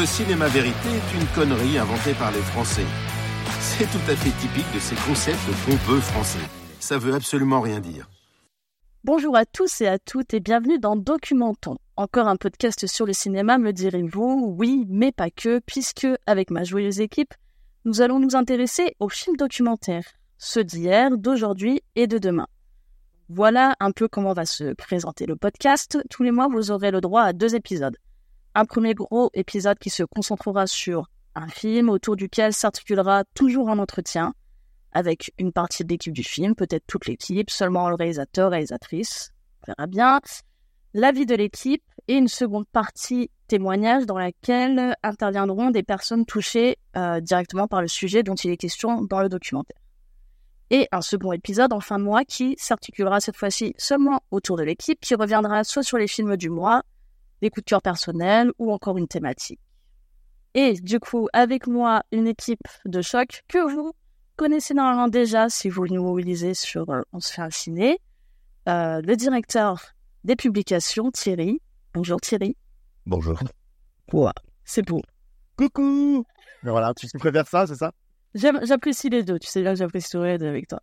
Le cinéma vérité est une connerie inventée par les Français. C'est tout à fait typique de ces concepts pompeux français. Ça veut absolument rien dire. Bonjour à tous et à toutes et bienvenue dans Documentons. Encore un podcast sur le cinéma, me direz-vous Oui, mais pas que, puisque, avec ma joyeuse équipe, nous allons nous intéresser aux films documentaires, ceux d'hier, d'aujourd'hui et de demain. Voilà un peu comment va se présenter le podcast. Tous les mois, vous aurez le droit à deux épisodes. Un premier gros épisode qui se concentrera sur un film autour duquel s'articulera toujours un entretien avec une partie de l'équipe du film, peut-être toute l'équipe, seulement le réalisateur, réalisatrice, on verra bien, l'avis de l'équipe et une seconde partie témoignage dans laquelle interviendront des personnes touchées euh, directement par le sujet dont il est question dans le documentaire. Et un second épisode en fin de mois qui s'articulera cette fois-ci seulement autour de l'équipe, qui reviendra soit sur les films du mois, des coups de cœur personnels ou encore une thématique. Et du coup, avec moi, une équipe de choc que vous connaissez normalement déjà si vous nous lisez sur euh, On se fait un ciné. Euh, le directeur des publications, Thierry. Bonjour Thierry. Bonjour. Quoi? C'est beau. Coucou Voilà, tu préfères ça, c'est ça? J'apprécie les deux, tu sais bien que j'apprécie les deux avec toi.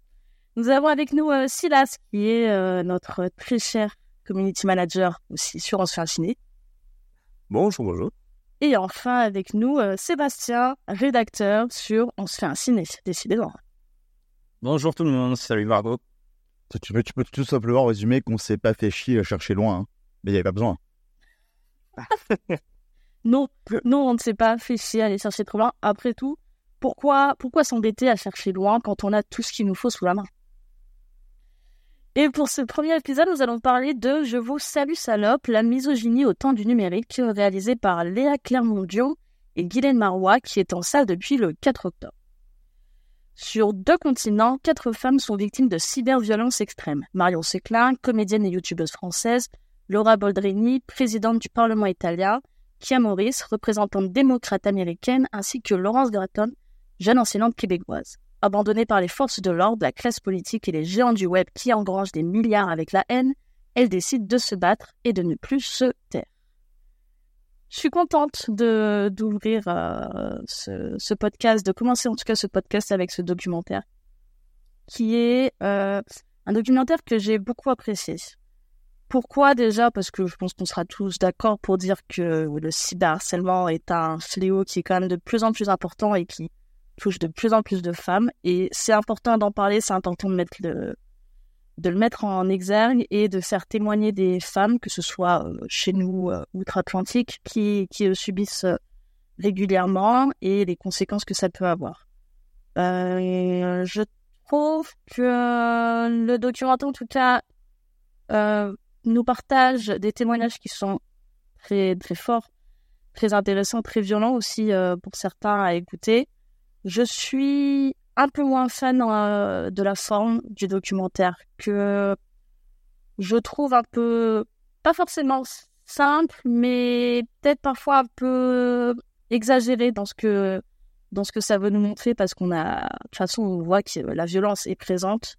Nous avons avec nous euh, Silas, qui est euh, notre très cher community manager aussi sur On se fait un ciné. Bonjour, bonjour. Et enfin avec nous euh, Sébastien, rédacteur sur On se fait un ciné, décidément. Bonjour tout le monde, salut Margot. Tu peux, tu peux tout simplement résumer qu'on s'est pas fait chier à chercher loin, hein. mais il n'y avait pas besoin. non, non, on ne s'est pas fait chier à aller chercher trop loin. Après tout, pourquoi, pourquoi s'embêter à chercher loin quand on a tout ce qu'il nous faut sous la main? Et pour ce premier épisode, nous allons parler de Je vous salue salope, la misogynie au temps du numérique, réalisé par Léa Clermont-Dion et Guylaine Marois, qui est en salle depuis le 4 octobre. Sur deux continents, quatre femmes sont victimes de cyberviolence extrême. Marion Seclin, comédienne et youtubeuse française, Laura Boldrini, présidente du Parlement italien, Kia Morris, représentante démocrate américaine, ainsi que Laurence Gratton, jeune enseignante québécoise. Abandonnée par les forces de l'ordre, la classe politique et les géants du web qui engrangent des milliards avec la haine, elle décide de se battre et de ne plus se taire. Je suis contente de d'ouvrir euh, ce, podcast, de commencer en tout cas ce podcast avec ce documentaire, qui est euh, un documentaire que j'ai beaucoup apprécié. Pourquoi déjà? Parce que je pense qu'on sera tous d'accord pour dire que le cyberharcèlement est un fléau qui est quand même de plus en plus important et qui touche de plus en plus de femmes et c'est important d'en parler, c'est important de mettre le, de le mettre en exergue et de faire témoigner des femmes, que ce soit euh, chez nous euh, outre-Atlantique, qui, qui subissent euh, régulièrement et les conséquences que ça peut avoir. Je trouve que le documentaire, en tout cas, nous partage des témoignages qui sont très très forts, très intéressants, très violents aussi pour certains à écouter. Je suis un peu moins fan euh, de la forme du documentaire que je trouve un peu pas forcément simple, mais peut-être parfois un peu exagéré dans ce que dans ce que ça veut nous montrer parce qu'on a de toute façon on voit que la violence est présente.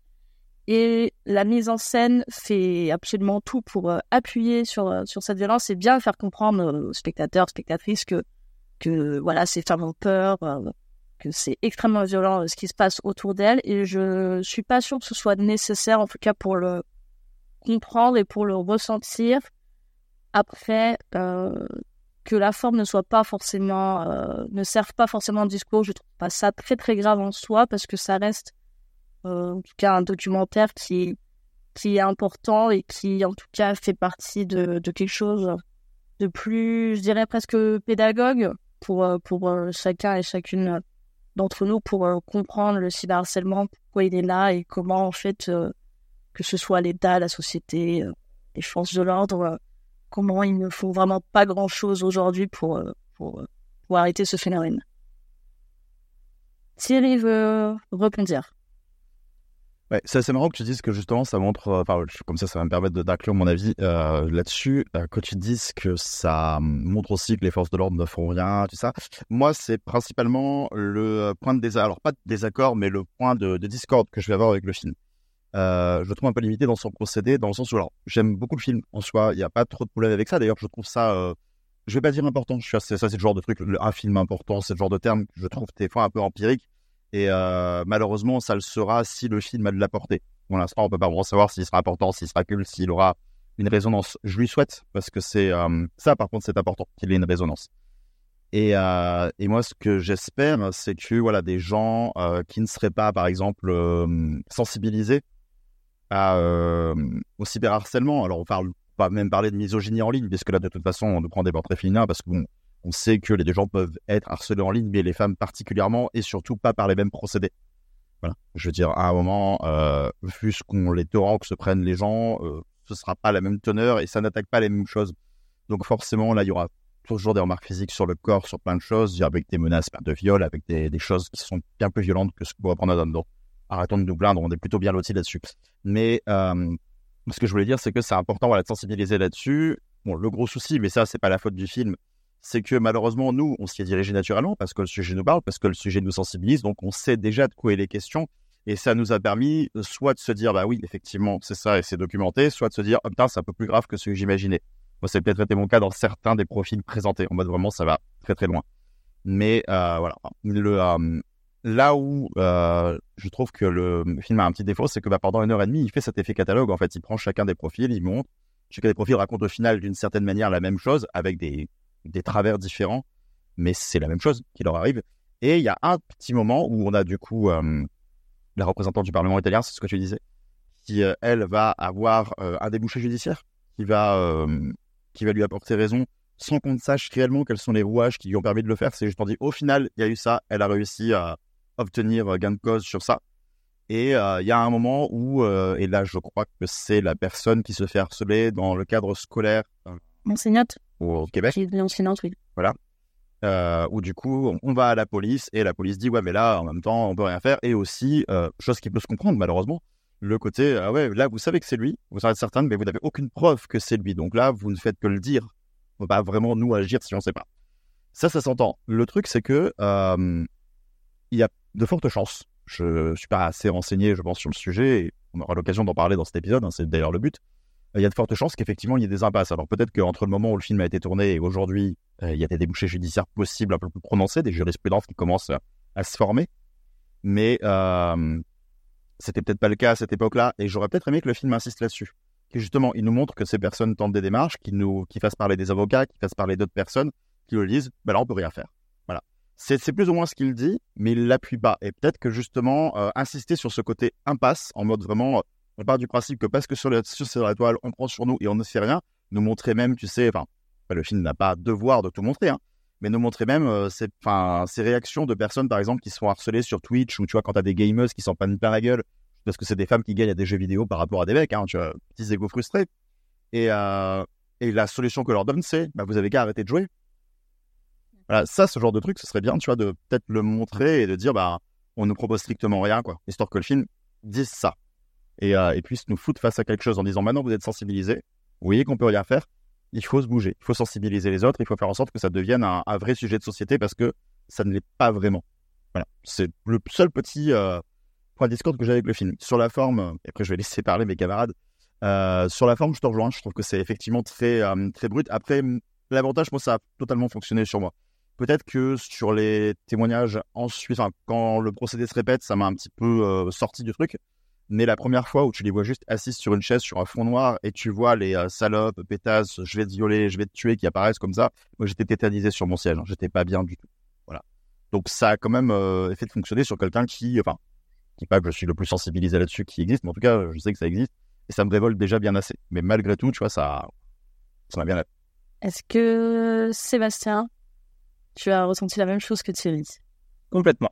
Et la mise en scène fait absolument tout pour euh, appuyer sur euh, sur cette violence et bien faire comprendre aux spectateurs spectatrices que que voilà ces femmes ont peur que c'est extrêmement violent euh, ce qui se passe autour d'elle et je suis pas sûre que ce soit nécessaire en tout cas pour le comprendre et pour le ressentir après euh, que la forme ne soit pas forcément euh, ne serve pas forcément de discours. Je trouve pas ça très très grave en soi parce que ça reste en tout cas un documentaire qui qui est important et qui en tout cas fait partie de, de quelque chose de plus je dirais presque pédagogue pour pour chacun et chacune d'entre nous pour euh, comprendre le cyberharcèlement, pourquoi il est là et comment, en fait, euh, que ce soit l'État, la société, euh, les forces de l'ordre, comment ils ne font vraiment pas grand-chose aujourd'hui pour, pour, arrêter ce phénomène. Thierry veut répondre. C'est assez marrant que tu dises que justement ça montre, euh, enfin comme ça ça va me permettre d'inclure mon avis euh, là-dessus, euh, que tu dises que ça montre aussi que les forces de l'ordre ne font rien, tout ça. Moi c'est principalement le point de désaccord, alors pas de désaccord, mais le point de, de discorde que je vais avoir avec le film. Je le trouve un peu limité dans son procédé, dans le sens où alors j'aime beaucoup le film en soi, il n'y a pas trop de problème avec ça. D'ailleurs je trouve ça je vais pas dire important. Je suis assez, ça, c'est le genre de truc, un film important, c'est le genre de terme que je trouve des fois un peu empirique. Et euh, malheureusement, ça le sera si le film a de la portée. Pour l'instant, on peut pas vraiment savoir s'il sera important, s'il sera cool, s'il aura une résonance. Je lui souhaite parce que c'est euh, ça, par contre, c'est important qu'il ait une résonance. Et, euh, et moi, ce que j'espère, c'est que voilà, des gens qui ne seraient pas, par exemple, sensibilisés au cyberharcèlement. Alors, on parle pas même parler de misogynie en ligne, puisque là, de toute façon, on nous prend des portraits féminins, parce que bon, on sait que les gens peuvent être harcelés en ligne, mais les femmes particulièrement, et surtout pas par les mêmes procédés. Voilà. Je veux dire, à un moment, euh, vu ce qu'on les torrents que se prennent les gens, euh, ce sera pas la même teneur et ça n'attaque pas les mêmes choses. Donc forcément, là, il y aura toujours des remarques physiques sur le corps, sur plein de choses, avec des menaces de viol, avec des, choses qui sont bien plus violentes que ce qu'on pourrait prendre dans Donc, arrêtons de nous plaindre, on est plutôt bien lotis là-dessus. Mais euh, ce que je voulais dire, c'est que c'est important voilà, de sensibiliser là-dessus. Bon, le gros souci, mais ça, c'est pas la faute du film, c'est que malheureusement, nous, on s'y est dirigé naturellement parce que le sujet nous parle, parce que le sujet nous sensibilise, donc on sait déjà de quoi il est question. Et ça nous a permis soit de se dire, bah oui, effectivement, c'est ça et c'est documenté, soit de se dire, oh, putain, c'est un peu plus grave que ce que j'imaginais. Moi, c'est peut-être été mon cas dans certains des profils présentés. En mode vraiment, ça va très très loin. Mais euh, voilà, le, euh, là où euh, je trouve que le film a un petit défaut, c'est que bah, pendant une heure et demie, il fait cet effet catalogue. En fait, il prend chacun des profils, il montre. Chacun des profils raconte au final d'une certaine manière la même chose avec des, des travers différents, mais c'est la même chose qui leur arrive. Et il y a un petit moment où on a du coup euh, la représentante du Parlement italien, c'est ce que tu disais, qui euh, elle va avoir euh, un débouché judiciaire, qui va qui va lui apporter raison, sans qu'on ne sache réellement quels sont les rouages qui lui ont permis de le faire. C'est juste en dit, au final, il y a eu ça, elle a réussi à obtenir gain de cause sur ça. Et il y a un moment où, et là je crois que c'est la personne qui se fait harceler dans le cadre scolaire Enseignante au Québec. Qui est enseignante, oui. Voilà. Euh, où du coup, on, on va à la police et la police dit ouais, mais là, en même temps, on peut rien faire. Et aussi, euh, chose qui peut se comprendre malheureusement, le côté ah ouais, là, vous savez que c'est lui, vous en êtes certain, mais vous n'avez aucune preuve que c'est lui. Donc là, vous ne faites que le dire. On peut pas vraiment nous agir si on sait pas. Ça, ça s'entend. Le truc, c'est que euh, il y a de fortes chances. Je suis pas assez renseigné, je pense, sur le sujet. Et on aura l'occasion d'en parler dans cet épisode. Hein, c'est d'ailleurs le but il y a de fortes chances qu'effectivement il y ait des impasses. Alors peut-être qu'entre le moment où le film a été tourné et aujourd'hui, euh, il y a des débouchés judiciaires possibles un peu plus prononcés, des jurisprudences qui commencent à, se former. Mais euh, c'était peut-être pas le cas à cette époque-là, et j'aurais peut-être aimé que le film insiste là-dessus. Que justement, il nous montre que ces personnes tentent des démarches, qui nous, qui fassent parler des avocats, qui fassent parler d'autres personnes, qui le lisent. Ben là, on peut rien faire. Voilà. C'est, c'est plus ou moins ce qu'il dit, mais il l'appuie pas. Et peut-être que justement, euh, insister sur ce côté impasse, en mode vraiment on part du principe que parce que sur, le, sur la toile, on prend sur nous et on ne fait rien, nous montrer même, tu sais, enfin, le film n'a pas devoir de tout montrer, hein, mais nous montrer même euh, ces, ces réactions de personnes, par exemple, qui se font harceler sur Twitch ou tu vois, quand t'as des gamers qui s'en prennent plein la gueule parce que c'est des femmes qui gagnent à des jeux vidéo par rapport à des mecs, hein, tu vois, petits égos frustrés. Et, euh, et la solution que leur donne, c'est, bah, vous avez qu'à arrêter de jouer. Voilà, ça, ce genre de truc, ce serait bien, tu vois, de peut-être le montrer et de dire, bah, on ne propose strictement rien, quoi, histoire que le film dise ça et, euh, et nous foutre face à quelque chose en disant maintenant vous êtes sensibilisés, vous voyez qu'on peut rien faire, il faut se bouger, il faut sensibiliser les autres, il faut faire en sorte que ça devienne un, vrai sujet de société parce que ça ne l'est pas vraiment. Voilà, c'est le seul petit euh, point de discorde que j'ai avec le film. Sur la forme, et après je vais laisser parler mes camarades, euh, sur la forme je te rejoins, je trouve que c'est effectivement très, euh, très brut. Après, l'avantage, moi ça a totalement fonctionné sur moi. Peut-être que sur les témoignages ensuite, quand le procédé se répète, ça m'a un petit peu euh, sorti du truc. Mais la première fois où tu les vois juste assises sur une chaise, sur un fond noir, et tu vois les euh, salopes, pétasses, je vais te violer, je vais te tuer, qui apparaissent comme ça, moi j'étais tétanisé sur mon siège, hein. j'étais pas bien du tout. Voilà. Donc ça a quand même euh, fait de fonctionner sur quelqu'un qui, enfin, qui pas que je suis le plus sensibilisé là-dessus qui existe, mais en tout cas, je sais que ça existe, et ça me révolte déjà bien assez. Mais malgré tout, tu vois, ça, ça m'a bien. Est-ce que Sébastien, tu as ressenti la même chose que Thierry? Complètement.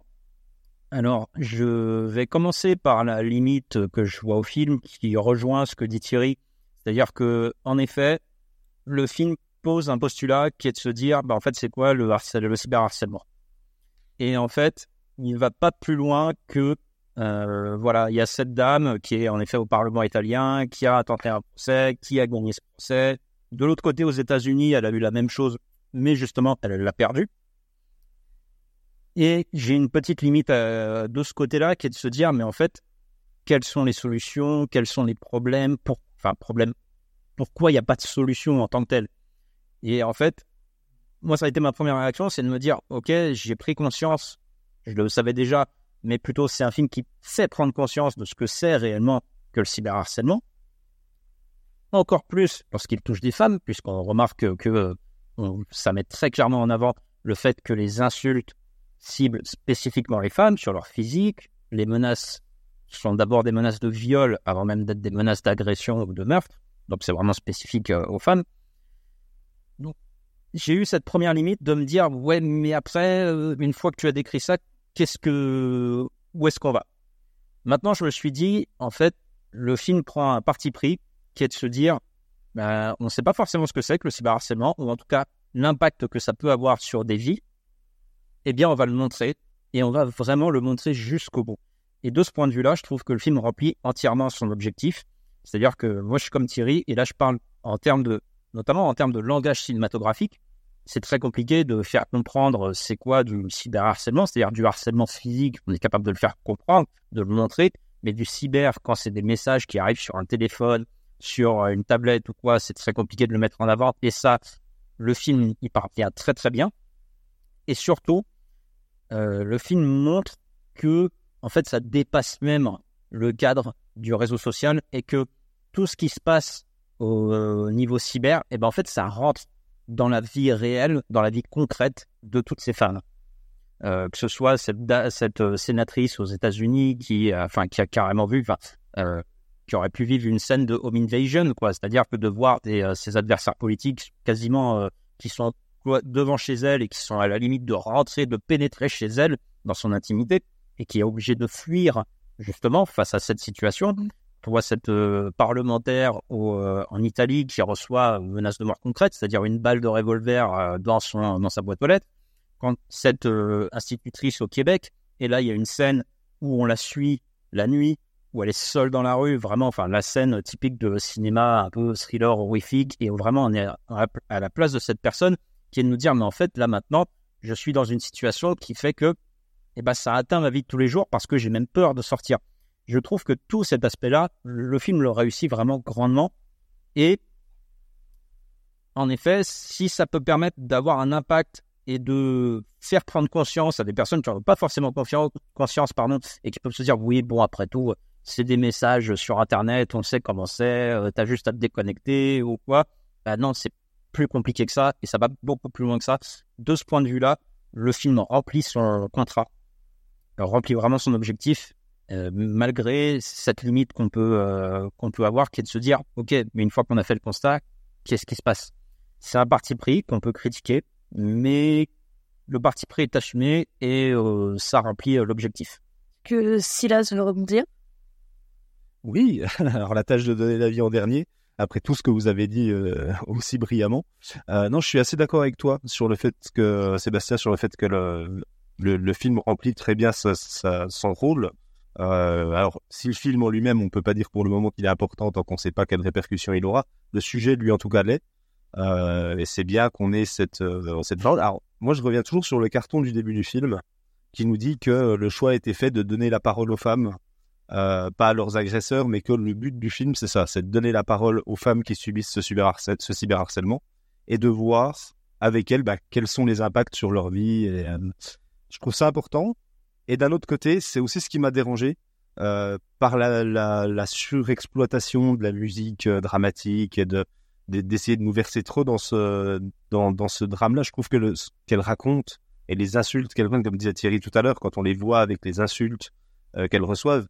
Alors, je vais commencer par la limite que je vois au film, qui rejoint ce que dit Thierry. C'est-à-dire que, en effet, le film pose un postulat qui est de se dire, bah, en fait, c'est quoi le, le cyberharcèlement? Et en fait, il va pas plus loin que, euh, voilà, il y a cette dame qui est en effet au Parlement italien, qui a tenté un procès, qui a gagné ce procès. De l'autre côté, aux États-Unis, elle a eu la même chose, mais justement, elle l'a perdu. Et j'ai une petite limite euh, de ce côté-là qui est de se dire, mais en fait, quelles sont les solutions, quels sont les problèmes, enfin, problème, pourquoi il n'y a pas de solution en tant que telle? Et en fait, moi, ça a été ma première réaction, c'est de me dire, ok, j'ai pris conscience, je le savais déjà, mais plutôt c'est un film qui fait prendre conscience de ce que c'est réellement que le cyberharcèlement. Encore plus lorsqu'il touche des femmes, puisqu'on remarque que ça met très clairement en avant le fait que les insultes ciblent spécifiquement les femmes sur leur physique, les menaces sont d'abord des menaces de viol avant même d'être des menaces d'agression ou de meurtre. Donc c'est vraiment spécifique euh, aux femmes. Donc j'ai eu cette première limite de me dire ouais mais après euh, une fois que tu as décrit ça, qu'est-ce que où est-ce qu'on va? Maintenant je me suis dit en fait le film prend un parti pris qui est de se dire ben, on ne sait pas forcément ce que c'est que le cyberharcèlement ou en tout cas l'impact que ça peut avoir sur des vies. Eh bien on va le montrer et on va vraiment le montrer jusqu'au bout. Et de ce point de vue-là, je trouve que le film remplit entièrement son objectif. C'est-à-dire que moi, je suis comme Thierry, et là, je parle en termes de, notamment en termes de langage cinématographique. C'est très compliqué de faire comprendre c'est quoi du cyberharcèlement, c'est-à-dire du harcèlement physique. On est capable de le faire comprendre, de le montrer, mais du cyber, quand c'est des messages qui arrivent sur un téléphone, sur une tablette ou quoi, c'est très compliqué de le mettre en avant. Et ça, le film y parvient très très bien. Et surtout, euh, le film montre que en fait, ça dépasse même le cadre du réseau social et que tout ce qui se passe au, euh, niveau cyber, et eh ben en fait, ça rentre dans la vie réelle, dans la vie concrète de toutes ces femmes. Euh, que ce soit cette, cette sénatrice aux États-Unis qui, enfin, qui a carrément vu, qui aurait pu vivre une scène de home invasion, quoi. C'est-à-dire que de voir ses adversaires politiques quasiment qui sont devant chez elle et qui sont à la limite de rentrer, de pénétrer chez elle dans son intimité et qui est obligé de fuir justement face à cette situation. On voit cette euh, parlementaire euh, en Italie qui reçoit menace de mort concrète, c'est-à-dire une balle de revolver euh, dans, son, dans sa boîte aux lettres. Quand cette institutrice au Québec, et là il y a une scène où on la suit la nuit, où elle est seule dans la rue, vraiment, enfin la scène typique de cinéma un peu thriller horrifique, et où vraiment on est à la place de cette personne de nous dire, mais en fait là maintenant, je suis dans une situation qui fait que eh ben, ça atteint ma vie de tous les jours parce que j'ai même peur de sortir. Je trouve que tout cet aspect-là, le film le réussit vraiment grandement. Et en effet, si ça peut permettre d'avoir un impact et de faire prendre conscience à des personnes qui n'ont pas forcément conscience pardon, et qui peuvent se dire oui, bon, après tout, c'est des messages sur Internet, on sait comment c'est, euh, tu as juste à te déconnecter ou quoi. Ben non, c'est plus compliqué que ça et ça va beaucoup plus loin que ça. De ce point de vue-là, le film remplit son contrat remplit vraiment son objectif, euh, malgré cette limite qu'on peut, euh, qu'on peut avoir, qui est de se dire, OK, mais une fois qu'on a fait le constat, qu'est-ce qui se passe? C'est un parti pris qu'on peut critiquer, mais le parti pris est assumé et euh, ça remplit l'objectif. Que Silas veut rebondir? Oui, alors la tâche de donner l'avis en dernier, après tout ce que vous avez dit aussi brillamment. non, je suis assez d'accord avec toi sur le fait que, Sébastien, sur le fait que le, le, film remplit très bien sa, son rôle. Euh, alors, si le film en lui-même, on peut pas dire pour le moment qu'il est important tant qu'on ne sait pas quelles répercussions il aura. Le sujet, lui, en tout cas, l'est. Euh, et c'est bien qu'on ait cette, euh, cette Alors, moi, je reviens toujours sur le carton du début du film qui nous dit que le choix a été fait de donner la parole aux femmes, euh, pas à leurs agresseurs, mais que le but du film, c'est ça, c'est de donner la parole aux femmes qui subissent ce, ce cyberharcèlement et de voir avec elles bah, quels sont les impacts sur leur vie. Euh, je trouve ça important. Et d'un autre côté, c'est aussi ce qui m'a dérangé euh, par la, surexploitation de la musique dramatique et de d'essayer de nous verser trop dans ce dans, dans ce drame-là. Je trouve que ce qu'elle raconte et les insultes qu'elle comme disait Thierry tout à l'heure, quand on les voit avec les insultes euh, qu'elle reçoivent,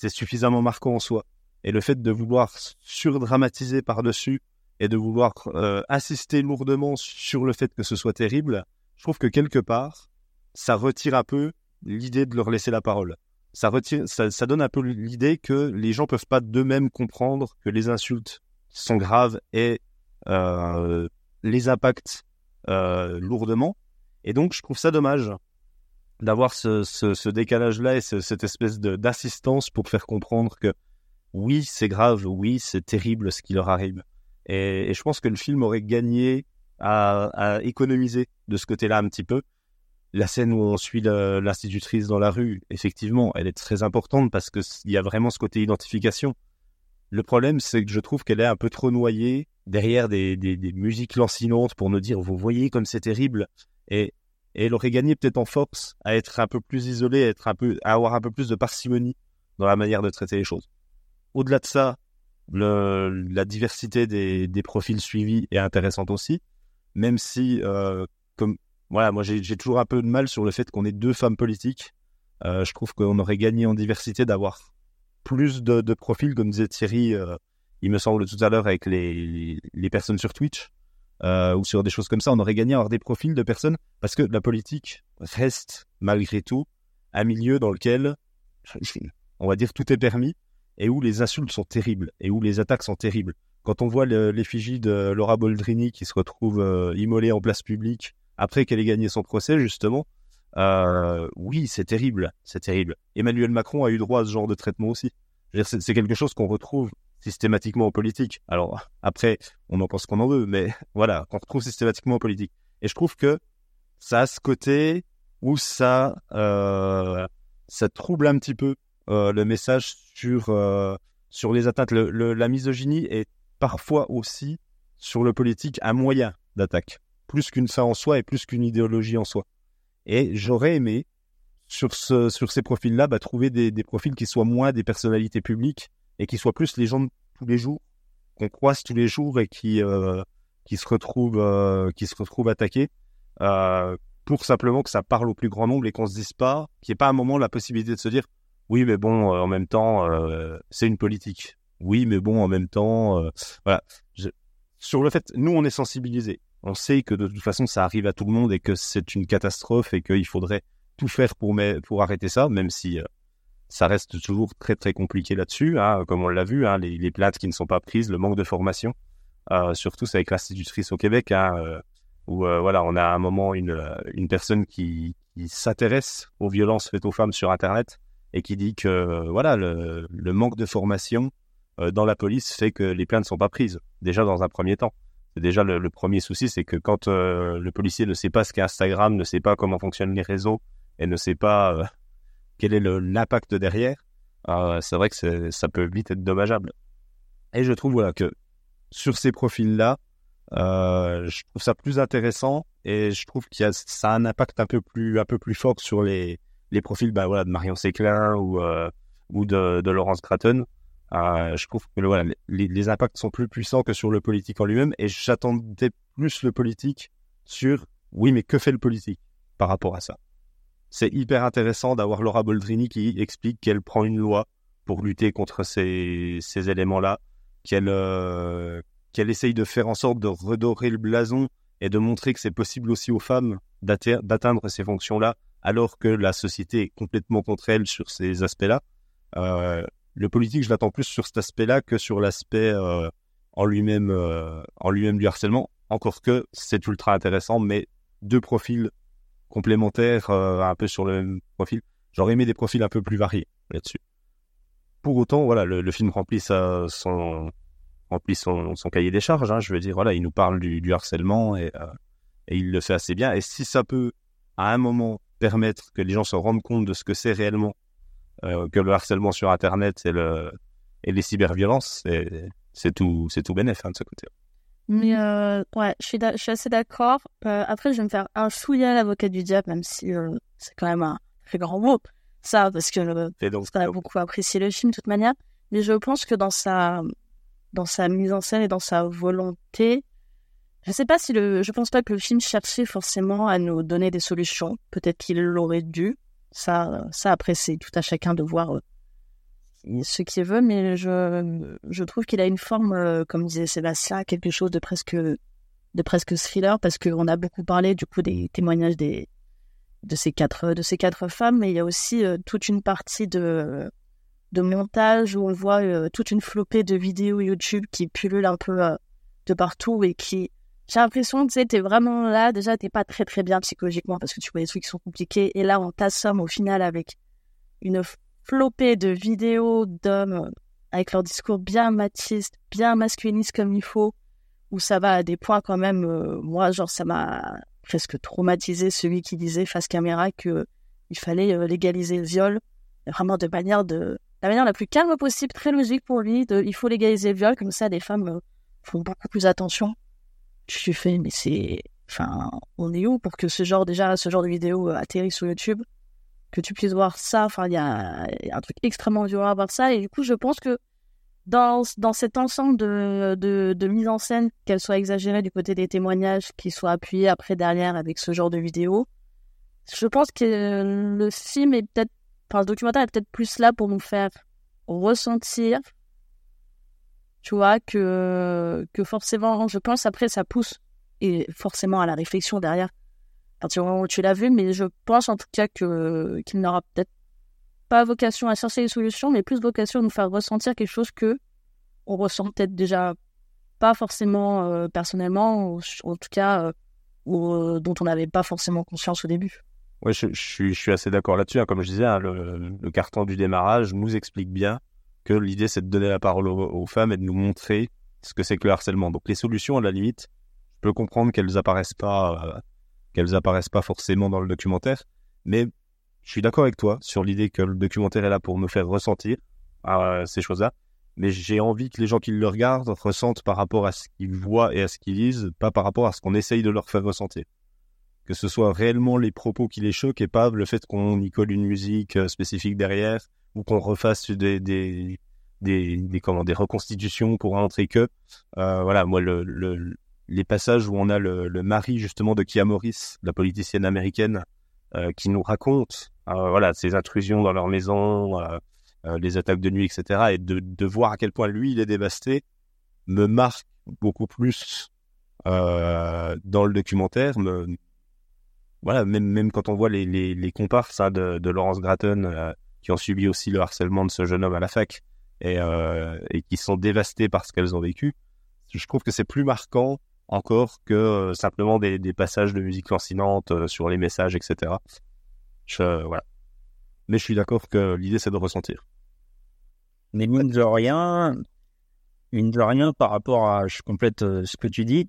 c'est suffisamment marquant en soi. Et le fait de vouloir surdramatiser par-dessus et de vouloir euh, insister lourdement sur le fait que ce soit terrible, je trouve que quelque part, ça retire un peu l'idée de leur laisser la parole. Ça, retire, ça, donne un peu l'idée que les gens peuvent pas d'eux-mêmes comprendre que les insultes sont graves et euh, les impactent euh, lourdement. Et donc, je trouve ça dommage d'avoir ce, ce, décalage-là et ce, cette espèce d'assistance pour faire comprendre que oui, c'est grave, oui, c'est terrible ce qui leur arrive. Et, je pense que le film aurait gagné à, à économiser de ce côté-là un petit peu la scène où on suit l'institutrice dans la rue, effectivement, elle est très importante parce qu'il y a vraiment ce côté identification. Le problème, c'est que je trouve qu'elle est un peu trop noyée derrière des, des, des, musiques lancinantes pour nous dire vous voyez comme c'est terrible et, et elle aurait gagné peut-être en force à être un peu plus isolée, à avoir un peu plus de parcimonie dans la manière de traiter les choses. Au-delà de ça, la diversité des, profils suivis est intéressante aussi, même si euh, comme voilà moi j'ai toujours un peu de mal sur le fait qu'on ait deux femmes politiques. Euh, je trouve qu'on aurait gagné en diversité d'avoir plus de, profils, comme disait Thierry euh, il me semble tout à l'heure avec les personnes sur Twitch euh, ou sur des choses comme ça, on aurait gagné à avoir des profils de personnes parce que la politique reste malgré tout un milieu dans lequel, on va dire, tout est permis et où les insultes sont terribles et où les attaques sont terribles. Quand on voit l'effigie de Laura Boldrini qui se retrouve euh, immolée en place publique après qu'elle ait gagné son procès, justement, euh, oui, c'est terrible, c'est terrible. Emmanuel Macron a eu droit à ce genre de traitement aussi. C'est quelque chose qu'on retrouve systématiquement en politique. Alors après, on en pense qu'on en veut, mais voilà, qu'on retrouve systématiquement en politique. Et je trouve que ça a ce côté où ça, euh, ça trouble un petit peu euh, le message sur euh, sur les atteintes. Le, la misogynie est parfois aussi sur le politique un moyen d'attaque, plus qu'une fin en soi et plus qu'une idéologie en soi. Et j'aurais aimé sur ce sur ces profils-là, bah, trouver des, des profils qui soient moins des personnalités publiques et qui soient plus les gens de tous les jours, qu'on croise tous les jours et qui, euh, qui, se, retrouvent, euh, qui se retrouvent attaqués, euh, pour simplement que ça parle au plus grand nombre et qu'on se dise pas, qu'il n'y ait pas un moment la possibilité de se dire, oui, mais bon, en même temps, c'est une politique. Oui, mais bon, en même temps, voilà. Sur le fait, nous, on est sensibilisés. On sait que de toute façon, ça arrive à tout le monde et que c'est une catastrophe et qu'il faudrait tout faire pour, pour arrêter ça, même si ça reste toujours très très compliqué là-dessus, hein, comme on l'a vu, hein, les, plaintes qui ne sont pas prises, le manque de formation, euh, surtout avec l'institutrice au Québec, hein, euh, où euh, voilà, on a à un moment une, euh, une personne qui, s'intéresse aux violences faites aux femmes sur Internet et qui dit que voilà le, le, manque de formation dans la police fait que les plaintes ne sont pas prises. Déjà dans un premier temps, c'est déjà le, le, premier souci, c'est que quand le policier ne sait pas ce qu'est Instagram, ne sait pas comment fonctionnent les réseaux et ne sait pas quel est l'impact derrière, euh, c'est vrai que ça peut vite être dommageable. Et je trouve voilà que sur ces profils-là, euh, je trouve ça plus intéressant et je trouve qu'il ça a un impact un peu plus un peu plus fort sur les les profils bah, voilà de Marion Séclin ou euh, ou de, Laurence Craton. Euh, je trouve que voilà les, les, impacts sont plus puissants que sur le politique en lui-même et j'attendais plus le politique sur oui mais que fait le politique par rapport à ça? C'est hyper intéressant d'avoir Laura Boldrini qui explique qu'elle prend une loi pour lutter contre ces, éléments-là, qu'elle euh, qu'elle essaye de faire en sorte de redorer le blason et de montrer que c'est possible aussi aux femmes d'atteindre ces fonctions-là, alors que la société est complètement contre elles sur ces aspects-là. Euh, le politique, je l'attends plus sur cet aspect-là que sur l'aspect euh, en lui-même en lui-même du harcèlement. Encore que c'est ultra intéressant, mais deux profils complémentaires, euh, un peu sur le même profil. J'aurais aimé des profils un peu plus variés là-dessus. Pour autant, voilà, le, film remplit son, remplit son, cahier des charges. Hein, je veux dire, voilà, il nous parle du, harcèlement et, euh, et il le fait assez bien. Et si ça peut, à un moment, permettre que les gens se rendent compte de ce que c'est réellement euh, que le harcèlement sur Internet et, le, et les cyberviolences, c'est tout, tout hein, de ce côté. -là. Mais euh, ouais, je suis, je suis assez d'accord. Euh, après, je vais me faire un à l'avocat du diable, même si euh, c'est quand même un très grand mot, ça, parce que qu'on a beaucoup apprécié le film de toute manière. Mais je pense que dans sa, dans sa mise en scène et dans sa volonté, je sais pas si le, je pense pas que le film cherchait forcément à nous donner des solutions. Peut-être qu'il l'aurait dû. Ça, ça après, c'est tout à chacun de voir ce qu'il veut, mais je, je trouve qu'il a une forme, euh, comme disait Sébastien, quelque chose de presque, de presque thriller, parce qu'on a beaucoup parlé du coup des témoignages des, de ces quatre, de ces quatre femmes, mais il y a aussi euh, toute une partie de, de montage où on voit euh, toute une flopée de vidéos YouTube qui pullulent un peu de partout et qui, j'ai l'impression que tu es vraiment là, déjà t'es pas très très bien psychologiquement parce que tu vois des trucs qui sont compliqués, et là on t'assomme au final avec une flopée de vidéos d'hommes avec leur discours bien machiste, bien masculiniste comme il faut, où ça va à des points quand même, euh, moi, genre, ça m'a presque traumatisé celui qui disait face caméra que il fallait euh, légaliser le viol, vraiment de manière de la manière la plus calme possible, très logique pour lui, il faut légaliser le viol, comme ça les femmes euh, font beaucoup plus attention. Tu fais, mais c'est, enfin, on est où pour que ce genre déjà, ce genre de vidéo euh, atterrisse sur YouTube, que tu puisses voir ça. Enfin, il y, a un truc extrêmement dur à voir ça. Et du coup, je pense que dans, dans cet ensemble de, de, mise en scène, qu'elle soit exagérée du côté des témoignages, qui soit appuyée après derrière avec ce genre de vidéo, je pense que le film est peut-être, enfin, le documentaire est peut-être plus là pour nous faire ressentir, tu vois, que, que forcément, je pense après, ça pousse et forcément à la réflexion derrière. Partir du moment où tu l'as vu, mais je pense en tout cas que qu'il n'aura peut-être pas vocation à chercher des solutions, mais plus vocation à nous faire ressentir quelque chose que on ressent peut-être déjà pas forcément euh, personnellement, en tout cas euh, ou, euh, dont on n'avait pas forcément conscience au début. Ouais, je, suis, assez d'accord là-dessus. Hein. Comme je disais, hein, le, le, carton du démarrage nous explique bien que l'idée, c'est de donner la parole aux, aux, femmes et de nous montrer ce que c'est que le harcèlement. Donc les solutions, à la limite, je peux comprendre qu'elles apparaissent pas, qu'elles apparaissent pas forcément dans le documentaire, mais je suis d'accord avec toi sur l'idée que le documentaire est là pour me faire ressentir euh, ces choses-là, mais j'ai envie que les gens qui le regardent ressentent par rapport à ce qu'ils voient et à ce qu'ils lisent, pas par rapport à ce qu'on essaye de leur faire ressentir. Que ce soit réellement les propos qui les choquent et pas le fait qu'on y colle une musique euh, spécifique derrière ou qu'on refasse des, des, des, comment, des reconstitutions pour montrer que. Euh, voilà, moi, le, les passages où on a le, mari justement de Kia Morris, la politicienne américaine, euh, qui nous racontent euh, voilà ces intrusions dans leur maison, euh, les attaques de nuit, etc. Et de, voir à quel point lui il est dévasté me marque beaucoup plus dans le documentaire. Me, voilà, même même quand on voit les les, comparses hein, de, de Laurence Gratton qui ont subi aussi le harcèlement de ce jeune homme à la fac et, et qui sont dévastés par ce qu'elles ont vécu, je trouve que c'est plus marquant encore que euh, simplement des, passages de musique lancinante euh, sur les messages, etc. Je, voilà. Mais je suis d'accord que l'idée, c'est de ressentir. Mais mine de rien, mine de rien, par rapport à, je complète euh, ce que tu dis,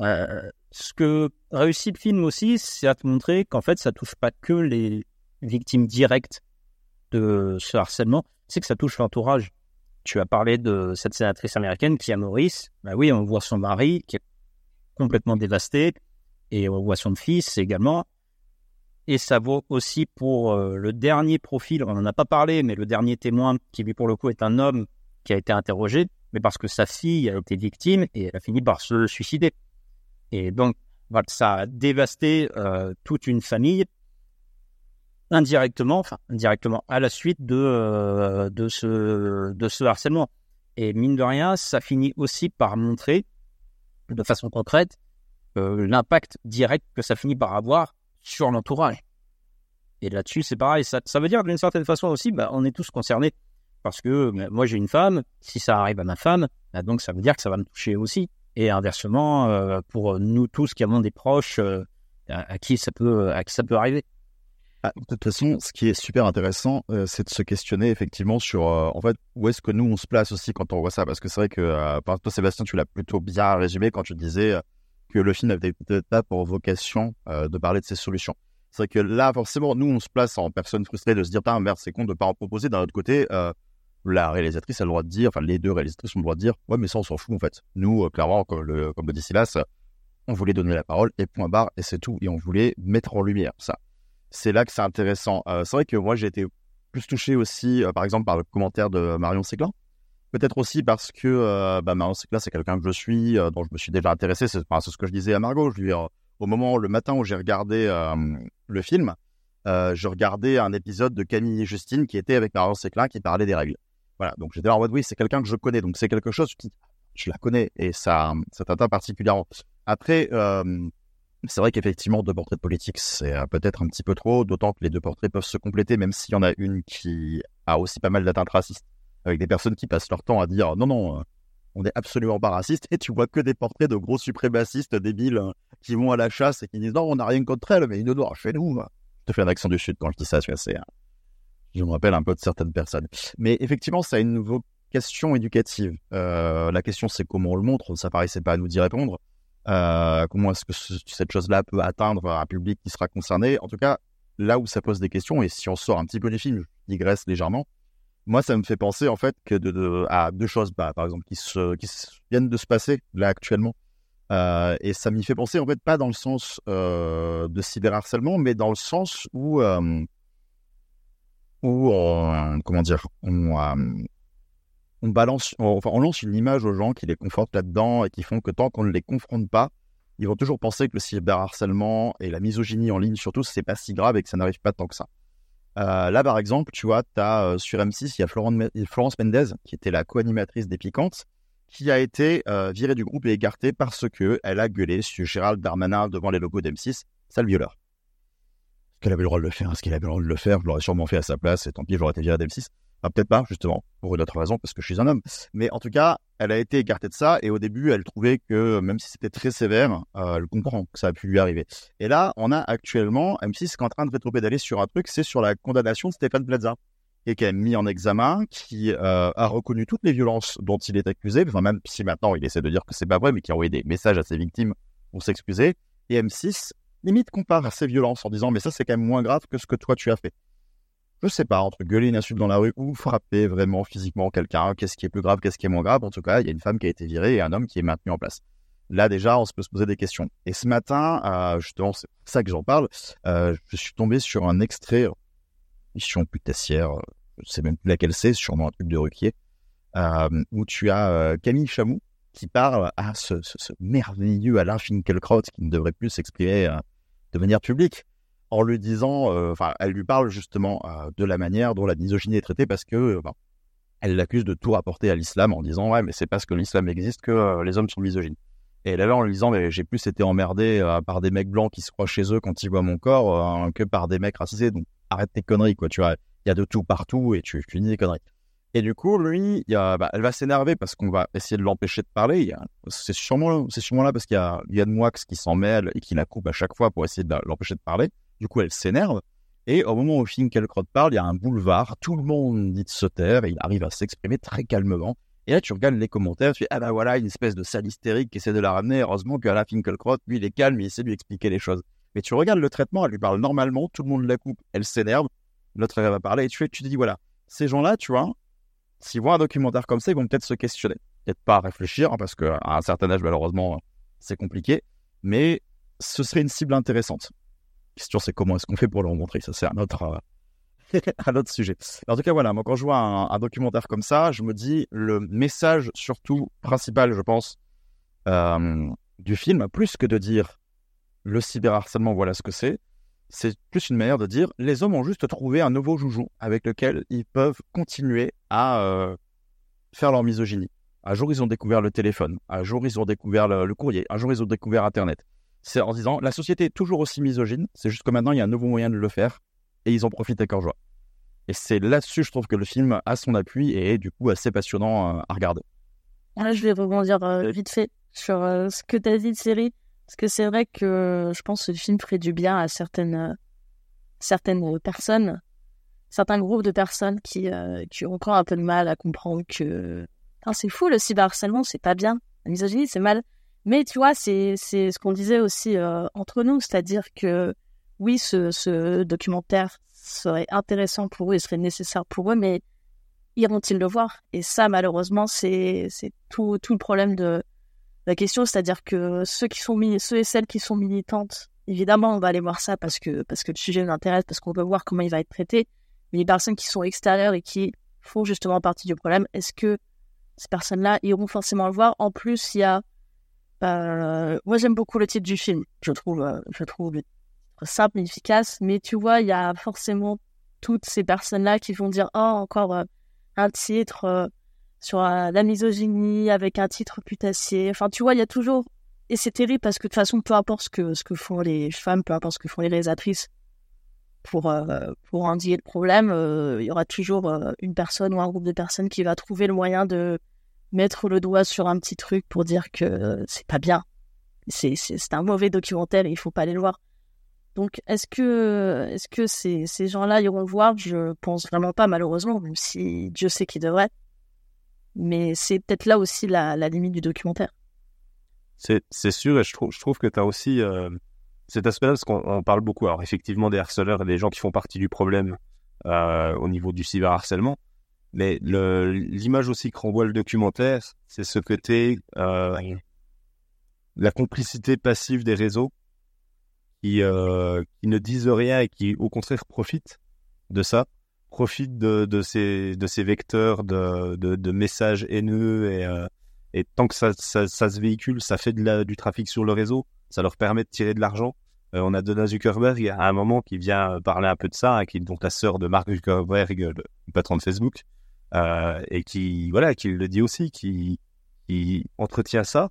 euh, ce que réussit le film aussi, c'est à te montrer qu'en fait, ça touche pas que les victimes directes de ce harcèlement, c'est que ça touche l'entourage. Tu as parlé de cette sénatrice américaine qui a Maurice. Bah oui, on voit son mari qui est complètement dévasté et on voit son fils également. Et ça vaut aussi pour euh, le dernier profil, on n'en a pas parlé, mais le dernier témoin qui lui pour le coup est un homme qui a été interrogé, mais parce que sa fille a été victime et elle a fini par se suicider. Et donc, voilà, ça a dévasté euh, toute une famille indirectement, enfin indirectement à la suite de, euh, de, ce, de ce harcèlement. Et mine de rien, ça finit aussi par montrer de façon concrète euh, l'impact direct que ça finit par avoir sur l'entourage. Et là-dessus, c'est pareil. Ça, ça veut dire d'une certaine façon aussi, bah, on est tous concernés. Parce que bah, moi, j'ai une femme. Si ça arrive à ma femme, bah, donc ça veut dire que ça va me toucher aussi. Et inversement, euh, pour nous tous qui avons des proches euh, à, à, qui ça peut, à qui ça peut arriver. Ah, de toute façon, ce qui est super intéressant, euh, c'est de se questionner effectivement sur, euh, en fait, où est-ce que nous on se place aussi quand on voit ça, parce que c'est vrai que, euh, par toi Sébastien, tu l'as plutôt bien résumé quand tu disais que le film avait peut-être pas pour vocation de parler de ces solutions. C'est vrai que là, forcément, nous on se place en personne frustrée de se dire, merde, c'est con de pas en proposer. D'un autre côté, la réalisatrice a le droit de dire, enfin les deux réalisatrices ont le droit de dire, ouais, mais ça on s'en fout en fait. Nous, clairement, comme le, comme le dit Silas, on voulait donner la parole et point barre et c'est tout, et on voulait mettre en lumière ça c'est là que c'est intéressant. Euh, c'est vrai que moi, j'ai été plus touché aussi, euh, par exemple, par le commentaire de Marion Séclin. Peut-être aussi parce que euh, bah, Marion Séclin, c'est quelqu'un que je suis, dont je me suis déjà intéressé. C'est ce que je disais à Margot. Je lui, au moment, le matin où j'ai regardé le film, je regardais un épisode de Camille et Justine qui était avec Marion Séclin qui parlait des règles. Voilà, donc j'étais en mode oui, c'est quelqu'un que je connais, donc c'est quelque chose qui je la connais et ça, ça t'atteint particulièrement. Après, c'est vrai qu'effectivement, deux portraits de politique, c'est euh, peut-être un petit peu trop, d'autant que les deux portraits peuvent se compléter, même s'il y en a une qui a aussi pas mal d'atteintes racistes, avec des personnes qui passent leur temps à dire non, non, euh, on n'est absolument pas raciste, et tu vois que des portraits de gros suprémacistes débiles euh, qui vont à la chasse et qui disent non, on n'a rien contre elle, mais une noire chez nous. Je te fais un accent du Sud quand je dis ça, c'est je me rappelle un peu de certaines personnes. Mais effectivement, ça a une vocation éducative. La question, c'est comment on le montre. Ça paraissait pas à nous d'y répondre. Euh, comment est-ce que cette chose-là peut atteindre un public qui sera concerné? En tout cas, là où ça pose des questions, et si on sort un petit peu des films, je digresse légèrement, moi, ça me fait penser en fait que à deux choses, bah, par exemple, qui viennent de se passer là actuellement. Euh, et ça m'y fait penser en fait pas dans le sens euh, de cyberharcèlement, mais dans le sens où euh, comment dire, on balance, enfin, on lance une image aux gens qui les confortent là-dedans et qui font que tant qu'on ne les confronte pas, ils vont toujours penser que le cyberharcèlement et la misogynie en ligne surtout, c'est pas si grave et que ça n'arrive pas tant que ça. Euh, là, par exemple, tu vois, as euh, sur M6, il y a Florence Mendez, qui était la co-animatrice des Piquantes, qui a été euh, virée du groupe et écartée parce qu'elle a gueulé sur Gérald Darmanin devant les logos d'M6, sale violeur. Est-ce qu'elle avait le droit de le faire? Est-ce qu'elle avait le droit de le faire? Je l'aurais sûrement fait à sa place, et tant pis, j'aurais été viré d'M6 peut-être pas, justement, pour une autre raison, parce que je suis un homme. Mais en tout cas, elle a été écartée de ça, et au début, elle trouvait que même si c'était très sévère, euh, elle comprend que ça a pu lui arriver. Et là, on a actuellement M6 qui est en train de rétro-pédaler sur un truc, c'est sur la condamnation de Stéphane Plaza, et qui a mis en examen, qui euh, a reconnu toutes les violences dont il est accusé, même si maintenant il essaie de dire que c'est pas vrai, mais qui a envoyé des messages à ses victimes pour s'excuser. Et M6 limite compare à ces violences en disant mais ça c'est quand même moins grave que ce que toi tu as fait je sais pas, entre gueuler une insulte dans la rue ou frapper vraiment physiquement quelqu'un, qu'est-ce qui est plus grave, qu'est-ce qui est moins grave. En tout cas, il y a une femme qui a été virée et un homme qui est maintenu en place. Là, déjà, on se peut se poser des questions. Et ce matin, euh, justement, c'est pour ça que j'en parle, euh, je suis tombé sur un extrait, mission putassière, je sais même plus laquelle c'est, sûrement un truc de Ruquier, euh, où tu as Camille Chamou qui parle à ce, ce, ce merveilleux Alain Finkielkraut qui ne devrait plus s'exprimer de manière publique en lui disant, euh, enfin, elle lui parle justement euh, de la manière dont la misogynie est traitée parce que euh, ben, elle l'accuse de tout rapporter à l'islam en disant ouais mais c'est parce que l'islam existe que les hommes sont misogynes. Et là en lui disant mais j'ai plus été emmerdé par des mecs blancs qui se croient chez eux quand ils voient mon corps que par des mecs racisés donc arrête tes conneries quoi tu vois il y a de tout partout et tu, dis des conneries. Et du coup, lui, bah, elle va s'énerver parce qu'on va essayer de l'empêcher de parler. C'est sûrement, c'est sûrement là parce qu'il y a Yann Moix qui s'en mêle et qui la coupe à chaque fois pour essayer de l'empêcher de parler. Du coup, elle s'énerve. Et au moment où Finkielkraut parle, il y a un boulevard. Tout le monde dit de se taire et il arrive à s'exprimer très calmement. Et là, tu regardes les commentaires, tu fais, ah ben voilà, une espèce de sale hystérique qui essaie de la ramener. Heureusement qu'Alain Finkielkraut, lui, il est calme, il essaie de lui expliquer les choses. Mais tu regardes le traitement, elle lui parle normalement, tout le monde la coupe, elle s'énerve, l'autre elle va parler, et tu te dis, voilà, ces gens-là, tu vois, s'ils voient un documentaire comme ça, ils vont peut-être se questionner. Peut-être pas réfléchir, hein, parce qu'à un certain âge, malheureusement, c'est compliqué, mais ce serait une cible intéressante question, c'est comment est-ce qu'on fait pour le montrer Ça, c'est un autre, euh, un autre sujet. En tout cas, voilà, moi, quand je vois un, documentaire comme ça, je me dis le message, surtout principal, je pense, euh, du film, plus que de dire le cyberharcèlement, voilà ce que c'est, c'est plus une manière de dire les hommes ont juste trouvé un nouveau joujou avec lequel ils peuvent continuer à euh, faire leur misogynie. Un jour, ils ont découvert le téléphone. Un jour, ils ont découvert le courrier. Un jour, ils ont découvert Internet c'est en disant la société est toujours aussi misogyne, c'est juste que maintenant il y a un nouveau moyen de le faire et ils en profitent à cœur joie. Et c'est là-dessus, je trouve que le film a son appui et est du coup assez passionnant euh, à regarder. Là, je vais rebondir euh, vite fait sur euh, ce que tu as dit de série, parce que c'est vrai que je pense que le film ferait du bien à certaines, certaines personnes, certains groupes de personnes qui, qui ont encore un peu de mal à comprendre que c'est fou le cyberharcèlement, c'est pas bien. La misogynie, c'est mal. Mais tu vois, c'est ce qu'on disait aussi euh, entre nous, c'est-à-dire que oui, ce, ce, documentaire serait intéressant pour eux, il serait nécessaire pour eux, mais iront-ils le voir? Et ça, malheureusement, c'est tout, tout le problème de la question, c'est-à-dire que ceux qui sont ceux et celles qui sont militantes, évidemment, on va aller voir ça parce que parce que le sujet nous intéresse, parce qu'on veut voir comment il va être traité. Mais les personnes qui sont extérieures et qui font justement partie du problème, est-ce que ces personnes-là iront forcément le voir? En plus, il y a moi, j'aime beaucoup le titre du film. Je trouve, euh, je trouve le simple et efficace. Mais tu vois, il y a forcément toutes ces personnes-là qui vont dire, oh, encore euh, un titre sur la misogynie avec un titre putassier. Enfin, tu vois, il y a toujours et c'est terrible parce que de toute façon, peu importe ce que ce que font les femmes, peu importe ce que font les réalisatrices pour pour endiguer le problème, il y aura toujours une personne ou un groupe de personnes qui va trouver le moyen de mettre le doigt sur un petit truc pour dire que c'est pas bien. C'est, c'est, un mauvais documentaire et il faut pas aller le voir. Donc, est-ce que, est-ce que ces, ces gens-là iront le voir? Je pense vraiment pas, malheureusement, même si Dieu sait qu'ils devraient. Mais c'est peut-être là aussi la, la limite du documentaire. C'est, sûr, et je trouve, je trouve que tu as aussi euh, cet aspect-là, parce qu'on parle beaucoup, alors effectivement, des harceleurs et des gens qui font partie du problème euh, au niveau du cyberharcèlement. Mais l'image aussi que renvoie le documentaire, c'est ce côté, euh, la complicité passive des réseaux qui, euh, qui ne disent rien et qui, au contraire, profitent de ça, profitent de, de, ces, de ces vecteurs de, de, de messages haineux et, euh, et tant que ça, ça, ça se véhicule, ça fait de la, du trafic sur le réseau, ça leur permet de tirer de l'argent. Euh, on a Donna Zuckerberg à un moment qui vient parler un peu de ça, hein, qui est donc la sœur de Mark Zuckerberg, le patron de Facebook, euh, et qui voilà, qui le dit aussi, qui, entretient ça.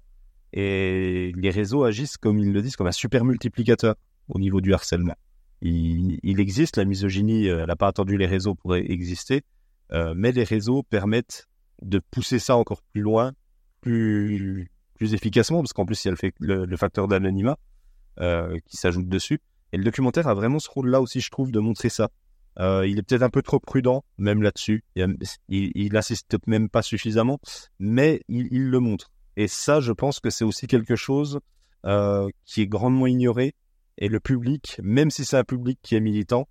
Et les réseaux agissent, comme ils le disent, comme un super multiplicateur au niveau du harcèlement. Il, existe, la misogynie, euh, elle n'a pas attendu les réseaux pour exister, euh, mais les réseaux permettent de pousser ça encore plus loin, plus, plus efficacement, parce qu'en plus, il y a le, fait- le, facteur d'anonymat qui s'ajoute dessus. Et le documentaire a vraiment ce rôle-là aussi, je trouve, de montrer ça. Euh, il est peut-être un peu trop prudent, même là-dessus. Il, il, il insiste même pas suffisamment, mais il, le montre. Et ça, je pense que c'est aussi quelque chose euh, qui est grandement ignoré. Et le public, même si c'est un public qui est militant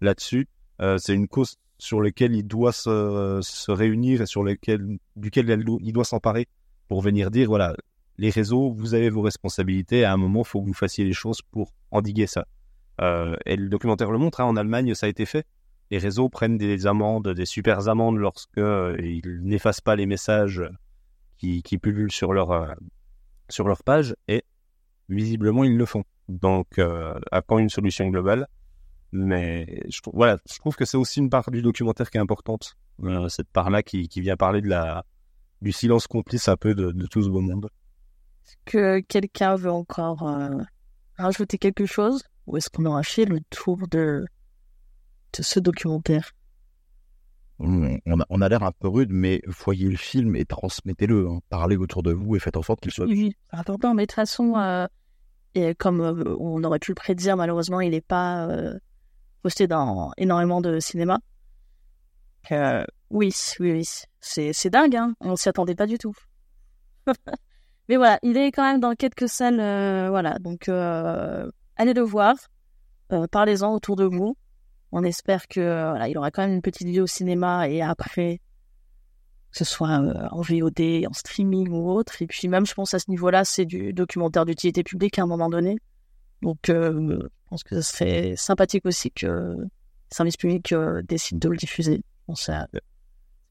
là-dessus, euh, c'est une cause sur laquelle il doit se, réunir et sur duquel il doit s'emparer pour venir dire voilà, les réseaux, vous avez vos responsabilités. À un moment, il faut que vous fassiez les choses pour endiguer ça. Euh, et le documentaire le montre. hein, en Allemagne, ça a été fait. Les réseaux prennent des amendes, des super amendes lorsque euh, ils n'effacent pas les messages qui, qui pullulent sur leur euh, sur page. Et visiblement, ils le font. Donc, à quand une solution globale Mais je voilà, je trouve que c'est aussi une part du documentaire qui est importante. Cette part-là qui, qui vient parler de la du silence complice un peu de, de tout ce beau monde. que quelqu'un veut encore euh, rajouter quelque chose? Ou est-ce qu'on aura fait le tour de, de ce documentaire? On a, on a l'air un peu rude, mais voyez le film et transmettez-le. hein. Parlez autour de vous et faites en sorte qu'il soit Oui, c'est important, mais de toute façon, euh, et comme euh, on aurait pu le prédire, malheureusement, il n'est pas euh, posté dans énormément de cinéma. Oui, oui, oui, c'est c'est dingue, hein. on s'y attendait pas du tout. mais voilà, il est quand même dans quelques salles, voilà, donc allez le voir, euh, parlez-en autour de vous. On espère que euh, voilà, il aura quand même une petite vie au cinéma et après que ce soit euh, en VOD, en streaming ou autre. Et puis même, je pense à ce niveau-là, c'est du documentaire d'utilité publique à un moment donné. Donc, euh, je pense que ce serait sympathique aussi que le service public décide de le diffuser. Que ça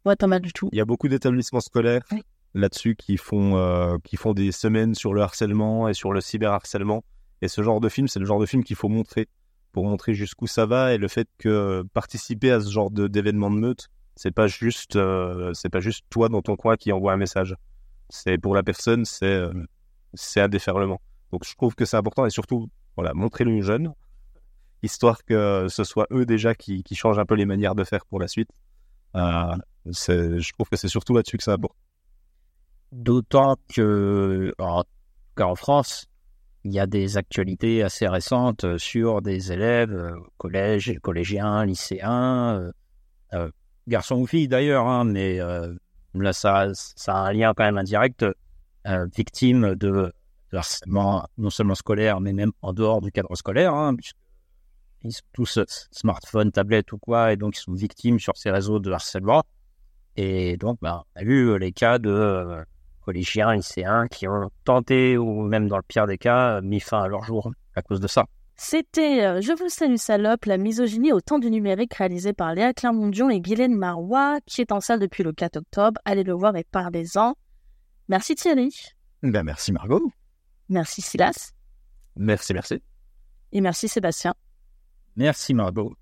être pas mal du tout. Il y a beaucoup d'établissements scolaires Oui. là-dessus qui font qui font des semaines sur le harcèlement et sur le cyberharcèlement. Et ce genre de film, c'est le genre de film qu'il faut montrer pour montrer jusqu'où ça va et le fait que participer à ce genre de d'événements de meute, c'est pas juste euh, c'est pas juste toi dans ton coin qui envoie un message. C'est pour la personne, c'est euh, un déferlement. Donc je trouve que c'est important et surtout voilà montrer-le aux jeunes, histoire que ce soit eux déjà qui qui changent un peu les manières de faire pour la suite. Euh, je trouve que c'est surtout là-dessus que ça apporte. D'autant que, en, qu'en France, il y a des actualités assez récentes euh, sur des élèves, euh, collège, collégiens, lycéens, euh, garçons ou filles d'ailleurs, hein, mais là ça, a un lien quand même indirect, victimes de, harcèlement non seulement scolaire, mais même en dehors du cadre scolaire, hein, puisqu'ils sont tous smartphones, tablettes ou quoi, et donc ils sont victimes sur ces réseaux de harcèlement. Et donc, bah, on a vu les cas de collégiens, lycéens qui ont tenté, ou même dans le pire des cas, mis fin à leur jour à cause de ça. C'était euh, Je vous salue salope, la misogynie au temps du numérique réalisé par Léa Clermont-Dion et Guylaine Marois, qui est en salle depuis le 4 octobre. Allez le voir et parlez-en. Merci Thierry. Ben, merci Margot. Merci Silas. Merci, merci. Et merci Sébastien. Merci Margot.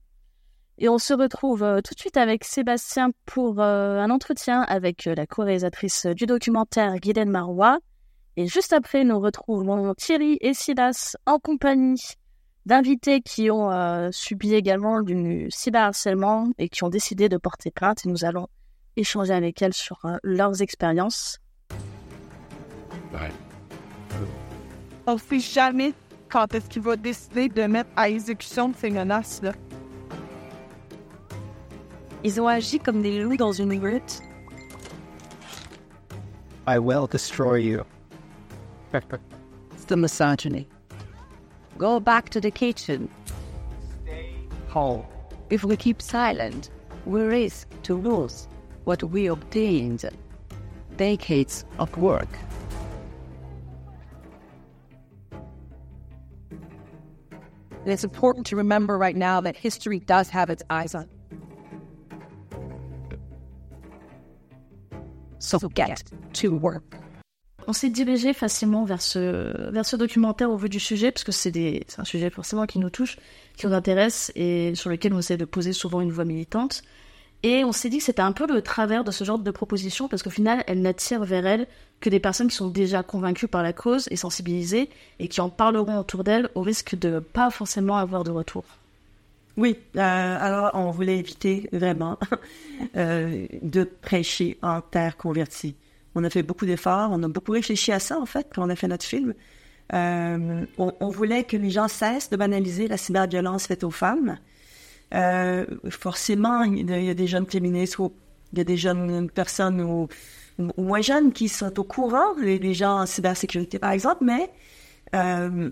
Et on se retrouve euh, tout de suite avec Sébastien pour euh, un entretien avec euh, la co-réalisatrice du documentaire Guylaine Marois. Et juste après, nous retrouvons Thierry et Silas en compagnie d'invités qui ont euh, subi également du cyberharcèlement et qui ont décidé de porter plainte. Et nous allons échanger avec elles sur euh, leurs expériences. On ne sait jamais quand est-ce qu'il va décider de mettre à exécution ces menaces-là. Ils ont agi comme des loups dans une hutte. I will destroy you. It's the misogyny. Go back to the kitchen. Home. If we keep silent, we risk to lose. what we obtained decades of work. And it's important to remember right now that history does have its eyes on. So get to work. On s'est dirigé facilement vers ce, vers ce documentaire au vu du sujet, parce que c'est un sujet forcément qui nous touche, qui nous intéresse et sur lequel on essaie de poser souvent une voix militante. Et on s'est dit que c'était un peu le travers de ce genre de proposition, parce qu'au final, elle n'attire vers elle que des personnes qui sont déjà convaincues par la cause et sensibilisées, et qui en parleront autour d'elle au risque de pas forcément avoir de retour. Oui, euh, alors on voulait éviter vraiment euh, de prêcher en terre convertie. On a fait beaucoup d'efforts, on a beaucoup réfléchi à ça en fait quand on a fait notre film. Euh, on, voulait que les gens cessent de banaliser la cyberviolence faite aux femmes. Euh, forcément, il y a- des jeunes féministes ou il y a des jeunes personnes ou, ou moins jeunes qui sont au courant, les, les gens en cybersécurité par exemple, mais euh,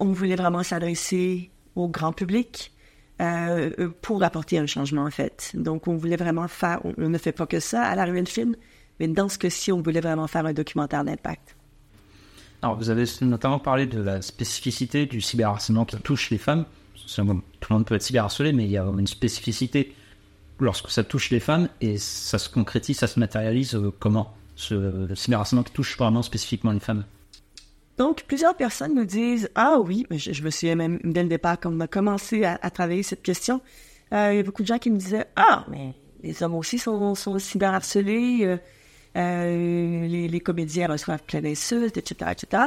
on voulait vraiment s'adresser au grand public euh, pour apporter un changement en fait. Donc on voulait vraiment faire, on, ne fait pas que ça à l'arrivée du film, mais dans ce cas-ci, on voulait vraiment faire un documentaire d'impact. Alors, vous avez notamment parlé de la spécificité du cyberharcèlement qui touche les femmes. Tout le monde peut être cyberharcelé, mais il y a une spécificité lorsque ça touche les femmes et ça se concrétise, ça se matérialise euh, comment? Ce le cyberharcèlement qui touche vraiment spécifiquement les femmes. Donc, plusieurs personnes nous disent Ah oui, je, me souviens même dès le départ, quand on a commencé à, à travailler cette question, euh, il y a beaucoup de gens qui me disaient Ah, mais les hommes aussi sont, sont cyberharcelés, euh, euh, les, comédiens reçoivent plein d'insultes, etc., etc.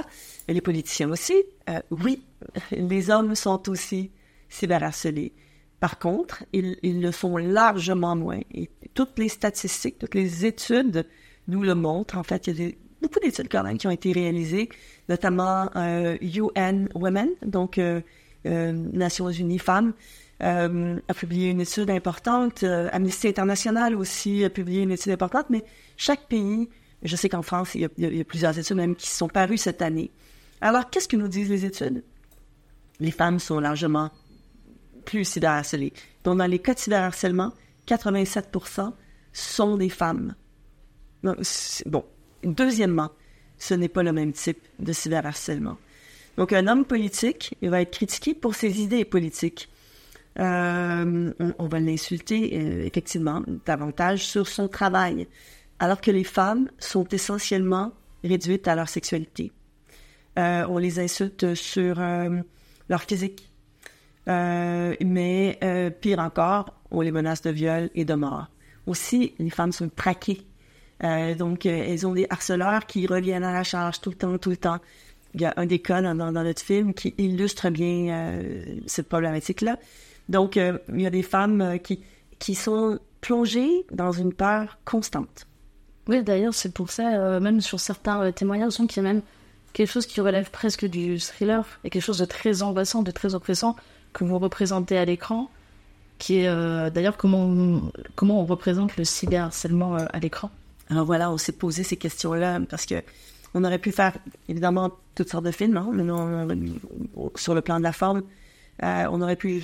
Et les politiciens aussi. Euh, oui, les hommes sont aussi cyberharcelés. Par contre, ils, ils le font largement moins. Et toutes les statistiques, toutes les études nous le montrent. En fait, il y a des, beaucoup d'études quand même qui ont été réalisées, notamment euh, UN Women, donc euh, euh, Nations Unies Femmes, euh, a publié une étude importante. Euh, Amnesty International aussi a publié une étude importante, mais chaque pays, je sais qu'en France, il y, a, plusieurs études même qui sont parues cette année. Alors, qu'est-ce que nous disent les études? Les femmes sont largement plus cyberharcelées. Donc, dans les cas de cyberharcèlement, 87% sont des femmes. Bon, deuxièmement, ce n'est pas le même type de cyberharcèlement. Donc, un homme politique, il va être critiqué pour ses idées politiques. Euh, on, va l'insulter, euh, effectivement, davantage sur son travail, alors que les femmes sont essentiellement réduites à leur sexualité. Euh, on les insulte sur leur physique. Mais pire encore, on les menace de viol et de mort. Aussi, les femmes sont traquées. Euh, donc, euh, elles ont des harceleurs qui reviennent à la charge tout le temps, tout le temps. Il y a un des cas dans, notre film qui illustre bien euh, cette problématique-là. Donc, il y a des femmes qui, qui sont plongées dans une peur constante. Oui, d'ailleurs, c'est pour ça, même sur certains euh, témoignages, on qu'il y a même quelque chose qui relève presque du thriller et quelque chose de très angoissant, de très oppressant que vous représentez à l'écran, qui est d'ailleurs comment on, comment on représente le cyberharcèlement à l'écran. Alors voilà, on s'est posé ces questions-là parce que on aurait pu faire évidemment toutes sortes de films, hein, mais non, on- sur le plan de la forme, euh, on aurait pu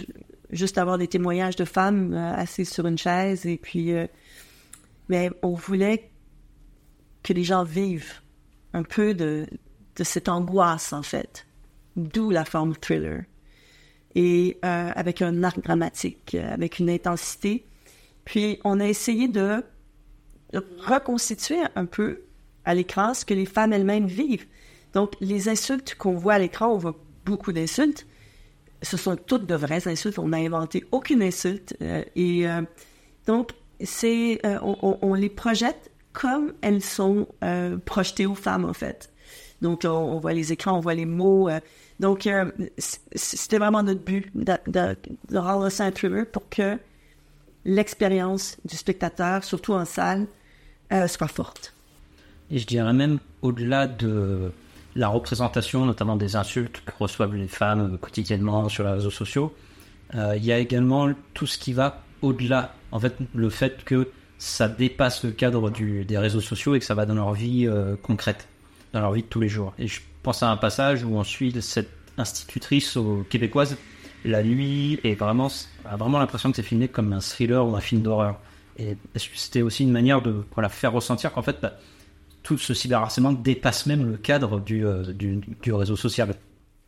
juste avoir des témoignages de femmes euh, assises sur une chaise et puis, euh, mais on voulait que les gens vivent un peu de, de cette angoisse en fait, d'où la forme thriller et euh, avec un arc dramatique, avec une intensité. Puis on a essayé de reconstituer un peu à l'écran ce que les femmes elles-mêmes vivent. Donc, les insultes qu'on voit à l'écran, on voit beaucoup d'insultes. Ce sont toutes de vraies insultes. On n'a inventé aucune insulte. euh, et euh, donc, c'est, euh, on, les projette comme elles sont projetées aux femmes, en fait. Donc, on, voit les écrans, on voit les mots. donc, c'était vraiment notre but de, de, de rendre ça un thriller pour que l'expérience du spectateur, surtout en salle, euh, soit forte. Et je dirais même au-delà de la représentation, notamment des insultes que reçoivent les femmes euh, quotidiennement sur les réseaux sociaux, euh, il y a également tout ce qui va au-delà. En fait, le fait que ça dépasse le cadre des réseaux sociaux et que ça va dans leur vie concrète, dans leur vie de tous les jours. Et je pense à un passage où on suit cette institutrice québécoise la nuit et vraiment a vraiment l'impression que c'est filmé comme un thriller ou un film d'horreur. Et c'était aussi une manière de voilà, faire ressentir qu'en fait, bah, tout ce cyberharcèlement dépasse même le cadre du, du, du, réseau social.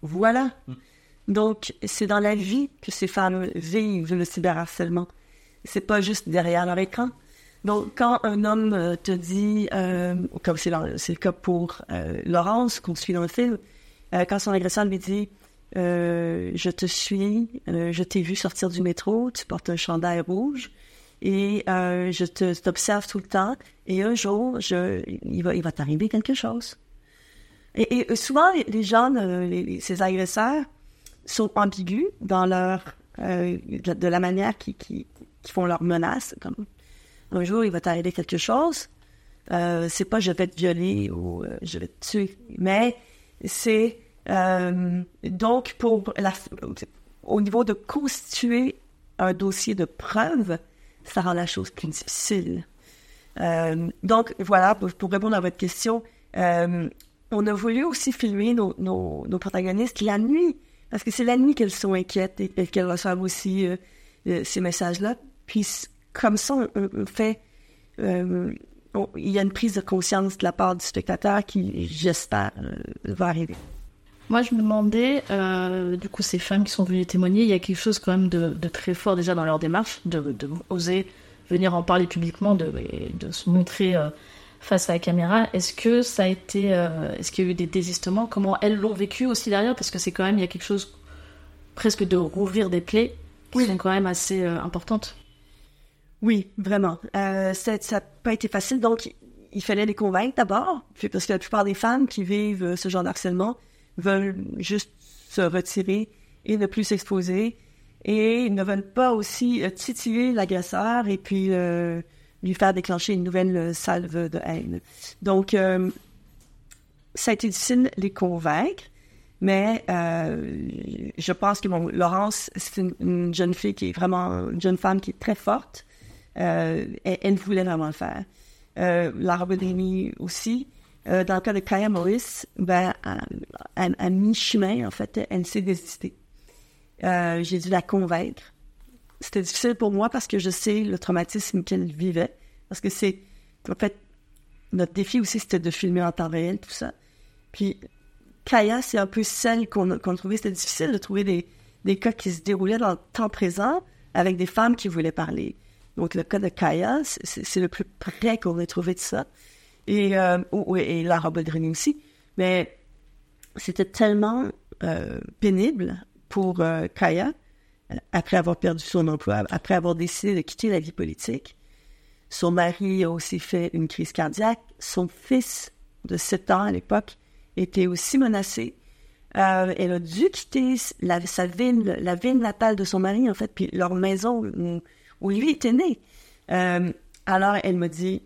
Voilà. Donc, c'est dans la vie que ces femmes vivent le cyberharcèlement. C'est pas juste derrière leur écran. Donc, quand un homme te dit, euh, comme c'est le cas pour euh, Laurence, qu'on suit dans le film, euh, quand son agresseur lui dit Je te suis, je t'ai vu sortir du métro, tu portes un chandail rouge, et je te, t'observe tout le temps, et un jour, je, il va, t'arriver quelque chose. Et, souvent, les gens, ces agresseurs, sont ambigus dans leur de, la manière qui, qui, font leurs menaces, comme un jour, il va t'arriver quelque chose. Euh, c'est pas je vais te violer ou euh, je vais te tuer, mais c'est euh, donc pour au niveau de constituer un dossier de preuve, ça rend la chose plus difficile. Euh, donc voilà, pour, répondre à votre question, euh, on a voulu aussi filmer nos, protagonistes la nuit, parce que c'est la nuit qu'elles sont inquiètes et, qu'elles reçoivent aussi ces messages-là. Puis comme ça, on, fait. Il y a une prise de conscience de la part du spectateur qui, j'espère, va arriver. Moi, je me demandais, euh, du coup, ces femmes qui sont venues témoigner, il y a quelque chose quand même de, très fort déjà dans leur démarche, de, de, oser venir en parler publiquement, de, de se montrer face à la caméra. Est-ce que ça a été, est-ce qu'il y a eu des désistements? Comment elles l'ont vécu aussi derrière? Parce que c'est quand même, il y a quelque chose presque de rouvrir des plaies qui sont quand même assez importantes. Oui, vraiment. Euh, ça n'a pas été facile, donc il fallait les convaincre d'abord, parce que la plupart des femmes qui vivent euh, ce genre d'harcèlement veulent juste se retirer et ne plus s'exposer, et ne veulent pas aussi euh, titiller l'agresseur et puis euh, lui faire déclencher une nouvelle salve de haine. Donc, ça a été difficile de les convaincre, mais je pense que bon, Laurence, c'est une, une, jeune fille qui est vraiment une jeune femme qui est très forte euh, elle, voulait vraiment le faire. Euh, aussi. Euh, dans le cas de Kaya Morris, ben, à, mi-chemin, en fait, elle s'est désistée. Euh, j'ai dû la convaincre. C'était difficile pour moi parce que je sais le traumatisme qu'elle vivait. Parce que c'est, en fait, notre défi aussi, c'était de filmer en temps réel, tout ça. Puis, Kaya, c'est un peu celle qu'on trouvait. C'était difficile de trouver des, des cas qui se déroulaient dans le temps présent avec des femmes qui voulaient parler. Donc, le cas de Kaya, c'est le plus près qu'on ait trouvé de ça. Et, euh, et Lara Boldrini aussi. Mais c'était tellement euh, pénible pour euh, Kaya, après avoir perdu son emploi, après avoir décidé de quitter la vie politique. Son mari a aussi fait une crise cardiaque. Son fils de 7 ans à l'époque était aussi menacé. elle a dû quitter la, sa ville, la ville natale de son mari, en fait, puis leur maison où lui était né. Euh, alors, elle me dit,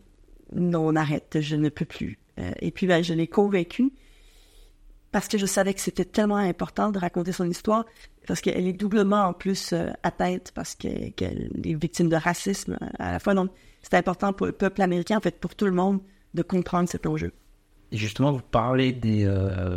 non, on arrête, je ne peux plus. Euh, et puis, ben, je l'ai convaincue parce que je savais que c'était tellement important de raconter son histoire, parce qu'elle est doublement en plus euh, atteinte, parce qu'elle est victime de racisme à la fois. Donc, c'est important pour le peuple américain, en fait, pour tout le monde, de comprendre cet enjeu. Et justement, vous parlez des,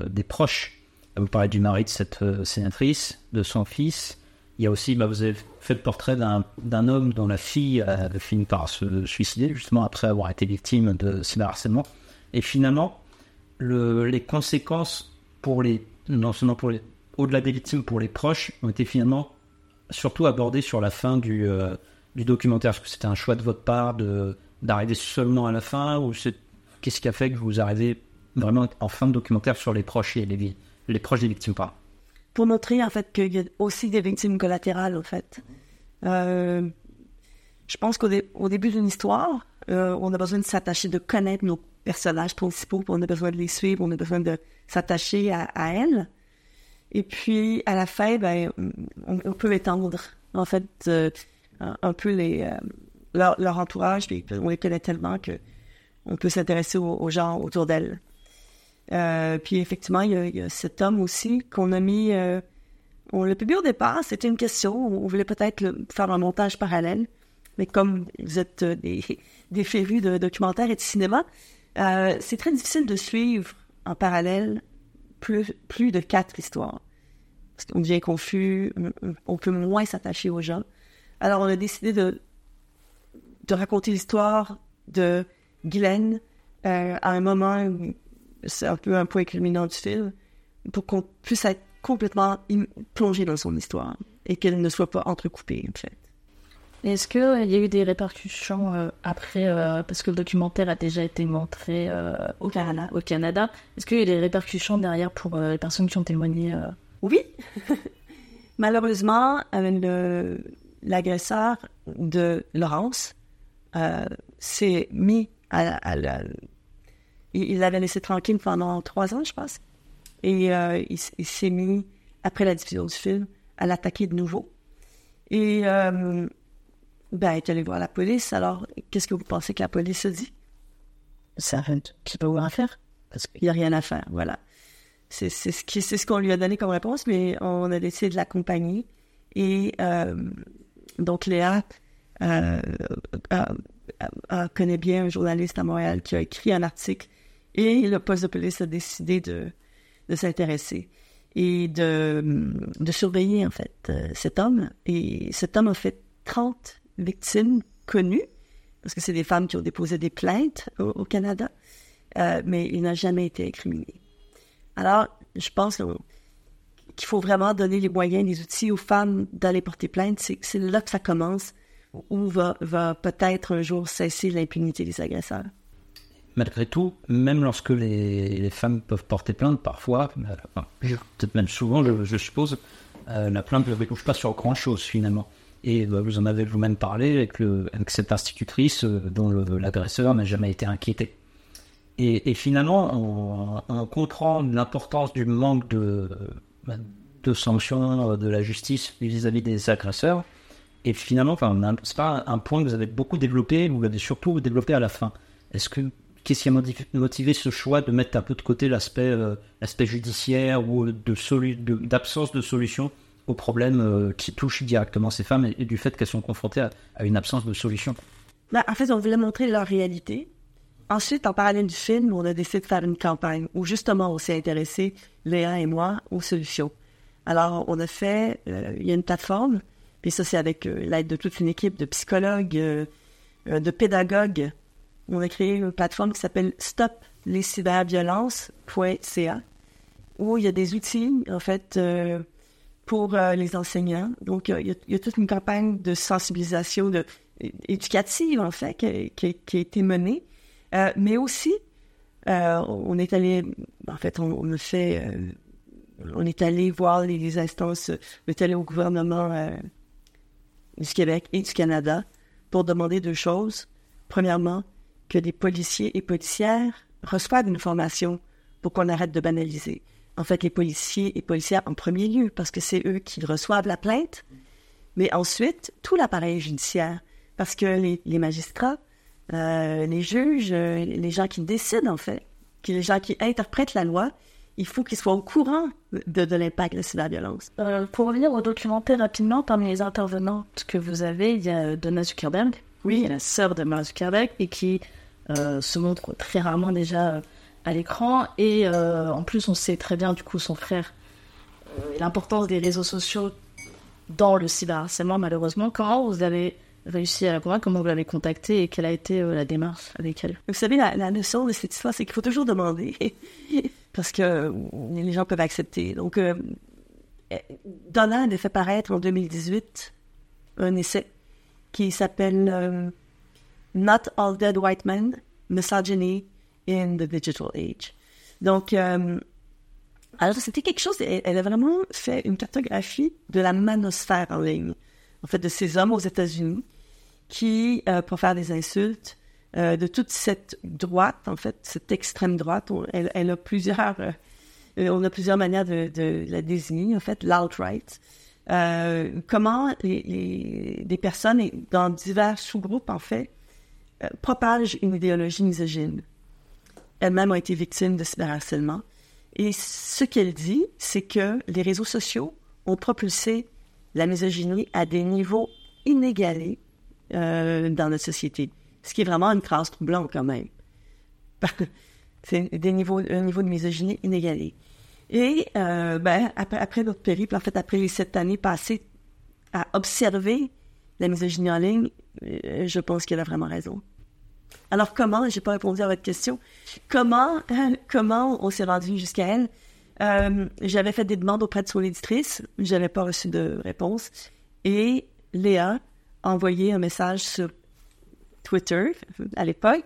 des proches. Vous parlez du mari de cette sénatrice, de son fils. Il y a aussi, bah, vous avez fait le portrait d'un homme dont la fille a fini par se suicider, justement après avoir été victime de cyberharcèlement. Et finalement, le, les conséquences non seulement au-delà des victimes, pour les proches, ont été finalement surtout abordées sur la fin du, euh, documentaire. Est-ce que c'était un choix de votre part d'arriver seulement à la fin ou qu'est-ce qui a fait que vous arrivez vraiment en fin de documentaire sur les proches et les proches des victimes pas pour montrer en fait qu'il y a aussi des victimes collatérales en fait. Euh, je pense qu'au début d'une histoire, euh, on a besoin de s'attacher, de connaître nos personnages principaux, on a besoin de les suivre, on a besoin de s'attacher à, elles. Et puis à la fin, ben, on, peut étendre en fait euh, un peu les, leur, entourage, puis on les connaît tellement que on peut s'intéresser aux gens autour d'elles. Euh, puis effectivement, il y, a, cet homme aussi qu'on a mis. Euh, on l'a publié au départ, c'était une question. On voulait peut-être faire un montage parallèle. Mais comme vous êtes euh, des, des férus de documentaires et de cinéma, c'est très difficile de suivre en parallèle plus, plus de quatre histoires. Parce qu'on devient confus, on peut moins s'attacher aux gens. Alors on a décidé de de raconter l'histoire de Guylaine euh, à un moment, c'est un peu un point culminant du film, pour qu'on puisse être complètement plongé dans son histoire et qu'elle ne soit pas entrecoupée, en fait. Est-ce qu'il euh, y a eu des répercussions euh, après, euh, parce que le documentaire a déjà été montré au Canada, au Canada. Est-ce qu'il y a eu des répercussions derrière pour les personnes qui ont témoigné Oui. Malheureusement, l'agresseur de Laurence s'est mis à, il l'avait laissé tranquille pendant trois ans, je pense. Et il, il s'est mis, après la diffusion du film, à l'attaquer de nouveau. Et ben, elle est allée voir la police. Alors, qu'est-ce que vous pensez que la police a dit? Ça ne sais pas où à faire. Parce qu'il n'y a rien à faire, voilà. C'est ce qu'on ce lui a donné comme réponse, mais on a décidé de l'accompagner. Et euh, donc, Léa euh, connaît bien un journaliste à Montréal qui a écrit un article et le poste de police a décidé de, de s'intéresser et de, surveiller, en fait, euh, cet homme. Et cet homme a fait 30 victimes connues, parce que c'est des femmes qui ont déposé des plaintes au, Canada, euh, mais il n'a jamais été incriminé. Alors, je pense qu'il faut vraiment donner les moyens, les outils aux femmes d'aller porter plainte. C'est là que ça commence, où va, va peut-être un jour cesser l'impunité des agresseurs. Malgré tout, même lorsque les, femmes peuvent porter plainte, parfois, euh, peut-être même souvent, je, suppose, euh, la plainte ne touche pas sur grand-chose finalement. Et bah, vous en avez vous-même parlé avec, le, avec cette institutrice euh, dont l'agresseur n'a jamais été inquiété. Et, finalement, on, comprend l'importance du manque de, de sanctions euh, de la justice vis-à-vis des agresseurs. Et finalement, enfin, c'est pas un point que vous avez beaucoup développé, vous l'avez surtout développé à la fin. Est-ce que qu'est-ce qui a motivé ce choix de mettre un peu de côté l'aspect euh, judiciaire ou de d'absence de solution aux problèmes euh, qui touchent directement ces femmes et, du fait qu'elles sont confrontées à, une absence de solution? Ben, en fait, on voulait montrer leur réalité. Ensuite, en parallèle du film, on a décidé de faire une campagne où justement on s'est intéressé, Léa et moi, aux solutions. Alors, on a fait, euh, il y a une plateforme, puis ça c'est avec euh, l'aide de toute une équipe de psychologues, de pédagogues. On a créé une plateforme qui s'appelle stoplescyberviolences.ca, où il y a des outils, en fait, pour euh, les enseignants. Donc, il y, a, toute une campagne de sensibilisation éducative, en fait, qui, a été menée. Euh, mais aussi, euh, on est allé, en fait, on, fait, on est allé voir les, instances, on est allé au gouvernement du Québec et du Canada pour demander deux choses. Premièrement, que les policiers et policières reçoivent une formation pour qu'on arrête de banaliser en fait, les policiers et policières en premier lieu, parce que c'est eux qui reçoivent la plainte, mais ensuite, tout l'appareil judiciaire, parce que les, magistrats, euh, les juges, euh, les gens qui décident, en fait, les gens qui interprètent la loi, il faut qu'ils soient au courant de, de l'impact de la cyberviolence. Euh, pour revenir au documentaire rapidement, parmi les intervenantes que vous avez, il y a Donna Zuckerberg, oui, la sœur de Mark Zuckerberg, et qui se montre très rarement déjà à l'écran. Et euh, en plus, on sait très bien, du coup, son frère, euh, l'importance des réseaux sociaux dans le cyberharcèlement, malheureusement. Comment vous avez réussi à la convaincre Comment vous l'avez contactée et quelle a été euh, la démarche avec elle? Vous savez, la, la notion de cette histoire, c'est qu'il faut toujours demander. parce que les gens peuvent accepter. Donc, Donna a fait paraître en 2018 un essai qui s'appelle Not All Dead White Men, Misogyny, in the digital age. Donc, euh, alors c'était quelque chose, elle, a vraiment fait une cartographie de la manosphère en ligne, en fait, de ces hommes aux États-Unis qui, euh, pour faire des insultes, euh, de toute cette droite, en fait, cette extrême droite, elle, a plusieurs, on a plusieurs manières de, la désigner, en fait, l'alt-right. comment les, personnes dans divers sous-groupes, en fait, propagent une idéologie misogyne elle-même a été victime de cyberharcèlement. Et ce qu'elle dit, c'est que les réseaux sociaux ont propulsé la misogynie à des niveaux inégalés euh, dans notre société. Ce qui est vraiment une crasse troublante quand même. c'est des niveaux, un niveau de misogynie inégalé. Et euh, ben, après, après, notre périple, en fait, après les sept années passées à observer la misogynie en ligne, Je pense qu'elle a vraiment raison. Alors comment, j'ai pas répondu à votre question, comment, comment on s'est rendu jusqu'à elle? Euh, j'avais fait des demandes auprès de son éditrice, j'avais pas reçu de réponse. Et Léa a envoyé un message sur Twitter à l'époque.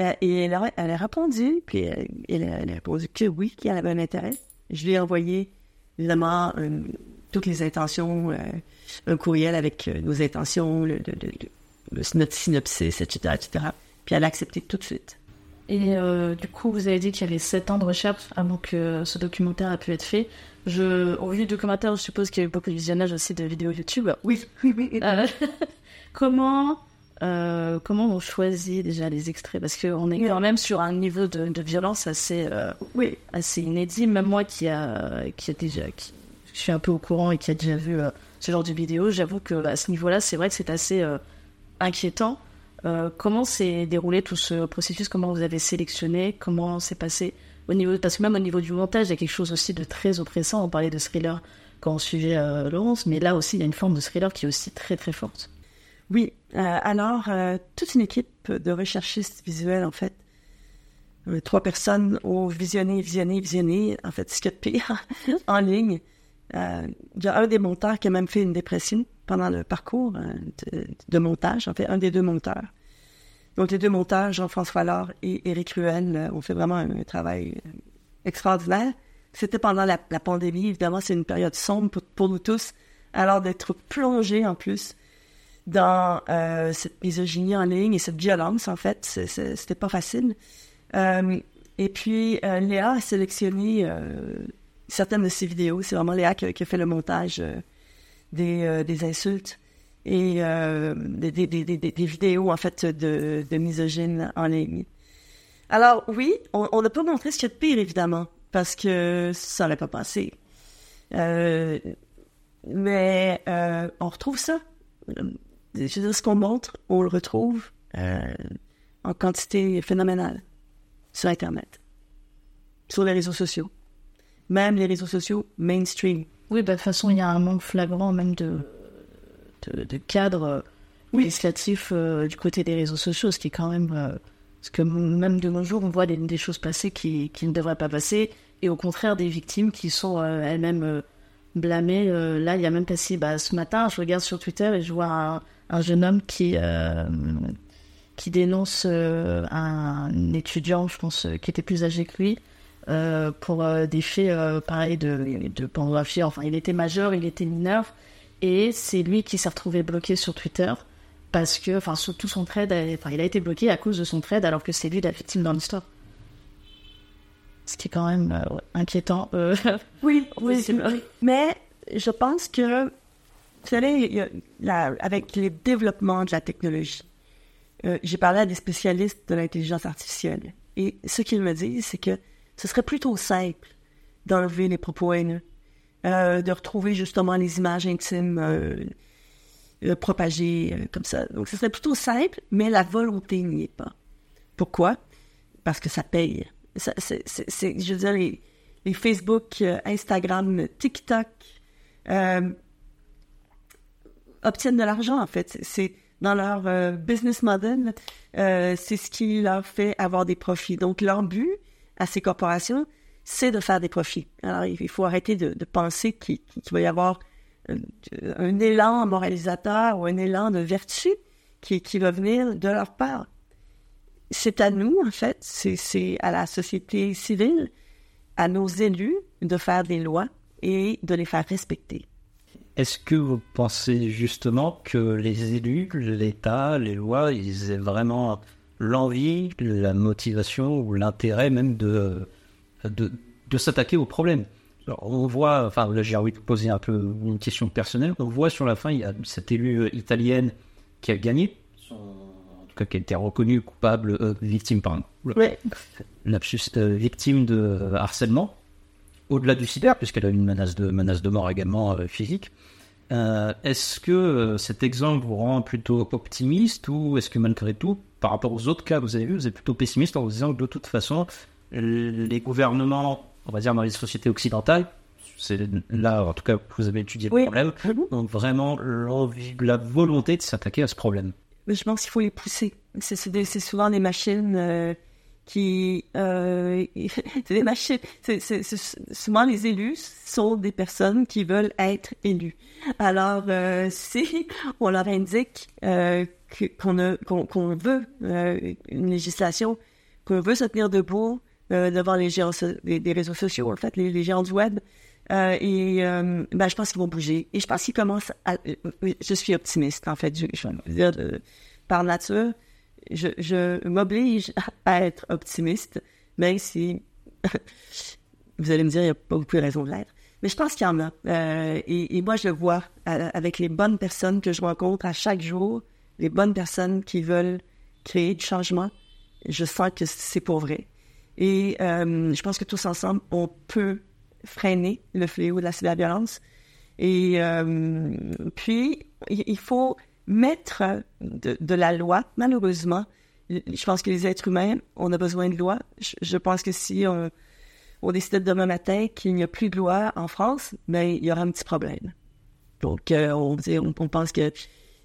euh, et elle a, répondu, puis elle, a, répondu que oui, qu'elle avait un intérêt. Je lui ai envoyé, évidemment, un- toutes les intentions, euh, un courriel avec euh, nos intentions, le, le- le- le- notre synopsis, etc., etc. Puis elle a accepté tout de suite. Et euh, du coup, vous avez dit qu'il y avait 7 ans de recherche avant que ce documentaire a pu être fait. Je, au vu du documentaire, je suppose qu'il y a eu beaucoup de visionnage aussi de vidéos YouTube. Oui, oui, oui. Euh, comment, euh, comment on choisit déjà les extraits? Parce qu'on est quand même sur un niveau de, de violence assez, Oui, assez inédit. Même moi qui a, qui a déjà, qui, suis un peu au courant et qui a déjà vu euh, ce genre de vidéo, j'avoue que à ce niveau-là, c'est vrai que c'est assez euh, inquiétant. Euh, comment s'est déroulé tout ce processus? Comment vous avez sélectionné? Comment s'est passé au niveau Parce que même au niveau du montage, il y a quelque chose aussi de très oppressant. On parlait de thriller quand on suivait Laurence, mais là aussi, il y a une forme de thriller qui est aussi très très forte. Oui, alors, toute une équipe de recherchistes visuels, en fait. Trois personnes ont visionné, visionné, visionné, en fait, ce qu'il y a de pire, en ligne. Euh, il y a un des monteurs qui a même fait une dépression pendant le parcours euh, de, montage, en fait, un des deux monteurs. Donc, les deux monteurs, Jean-François Laure et Éric Ruel, euh, ont fait vraiment un, travail extraordinaire. C'était pendant la, pandémie, évidemment, c'est une période sombre pour, nous tous. Alors, d'être plongé, en plus, dans cette misogynie en ligne et cette violence, en fait. C'était pas facile. Et puis, Léa a sélectionné certaines de ses vidéos. C'est vraiment Léa qui, a- fait le montage euh, des, euh, des insultes et euh, des, vidéos, en fait, de, misogynes en ligne. Alors, oui, on n'a pas montré ce qu'il y a de pire, évidemment, parce que ça n'aurait pas passé. Mais on retrouve ça. Je veux dire, ce qu'on montre, on le retrouve en quantité phénoménale sur Internet, sur les réseaux sociaux, même les réseaux sociaux mainstream. Oui, bah, de toute façon, il y a un manque flagrant même de, de, de cadre euh, législatif euh, du côté des réseaux sociaux, ce qui est quand même... euh, parce que même de nos jours, on voit des, des choses passer qui, qui ne devraient pas passer, et au contraire des victimes qui sont euh, elles-mêmes blâmées. Là, il y a même passé... Bah, ce matin, je regarde sur Twitter et je vois un, un jeune homme qui... qui dénonce un étudiant, je pense, qui était plus âgé que lui, pour euh, des faits euh, pareil de, de pornographie. Enfin, il était majeur, il était mineur, et c'est lui qui s'est retrouvé bloqué sur Twitter parce que, enfin, sur tout son trade, enfin, il a été bloqué à cause de son trade, alors que c'est lui la victime dans l'histoire. Ce qui est quand même euh, ouais, inquiétant. euh. Oui, oui. Mais je pense que, vous savez, avec les développements de la technologie, euh, j'ai parlé à des spécialistes de l'intelligence artificielle. Et ce qu'ils me disent, c'est que ce serait plutôt simple d'enlever les propos haineux, euh, de retrouver justement les images intimes euh, euh, propagées comme ça. Donc, ce serait plutôt simple, mais la volonté n'y est pas. Pourquoi? Parce que ça paye. Je veux dire, les, Facebook, Instagram, TikTok obtiennent de l'argent, en fait. C'est- dans leur business model, c'est ce qui leur fait avoir des profits. Donc, leur but à ces corporations, c'est de faire des profits. Alors, il faut arrêter de, penser qu'il va y avoir un, élan moralisateur ou un élan de vertu qui, qui va venir de leur part. C'est à nous, en fait, c'est à la société civile, à nos élus de faire des lois et de les faire respecter. Est-ce que vous pensez justement que les élus, l'État, les lois, ils aient vraiment l'envie, la motivation ou l'intérêt même de, de, de s'attaquer au problème. Alors, On voit, enfin là j'ai envie de poser un peu une question personnelle, on voit sur la fin, il y a cette élue euh, italienne qui a gagné, son- en tout cas qui a été reconnue coupable, euh, victime, pardon, Ouais. lapsus, euh, victime de euh, harcèlement, au-delà du cyber, puisqu'elle a une menace de, menace de mort également euh, physique. Euh, est-ce que cet exemple vous rend plutôt optimiste ou est-ce que malgré tout, par rapport aux autres cas que vous avez vus, vous êtes plutôt pessimiste en vous disant que de toute façon, les gouvernements, on va dire dans les sociétés occidentales, c'est là en tout cas que vous avez étudié le problème, ont vraiment l'envie, la volonté de s'attaquer à ce problème Mais je pense qu'il faut les pousser. C'est, souvent des machines euh, qui... Euh, c'est des machines... Souvent, les élus sont des personnes qui veulent être élus. Alors, euh, si on leur indique que- qu'on, veut euh, une législation, qu'on veut se tenir debout euh, devant les géants des, réseaux sociaux, en fait, les, géants du web, euh, et euh, ben, je pense qu'ils vont bouger. Et je pense qu'ils commencent à... Je suis optimiste, en fait. Je, je dire, par nature, je, m'oblige à être optimiste, même si... vous allez me dire, il n'y a pas beaucoup de raisons de l'être. Mais je pense qu'il y en a. Et, moi, je le vois avec les bonnes personnes que je rencontre à chaque jour, les bonnes personnes qui veulent créer du changement. Je sens que c'est pour vrai. Et euh, je pense que tous ensemble, on peut freiner le fléau de la cyberviolence. Et euh, puis, il faut mettre de, la loi, malheureusement. Je pense que les êtres humains, on a besoin de loi. Je, pense que si on, on décidait demain matin qu'il n'y a plus de loi en France, ben, il y aura un petit problème. Donc, euh, on, pense que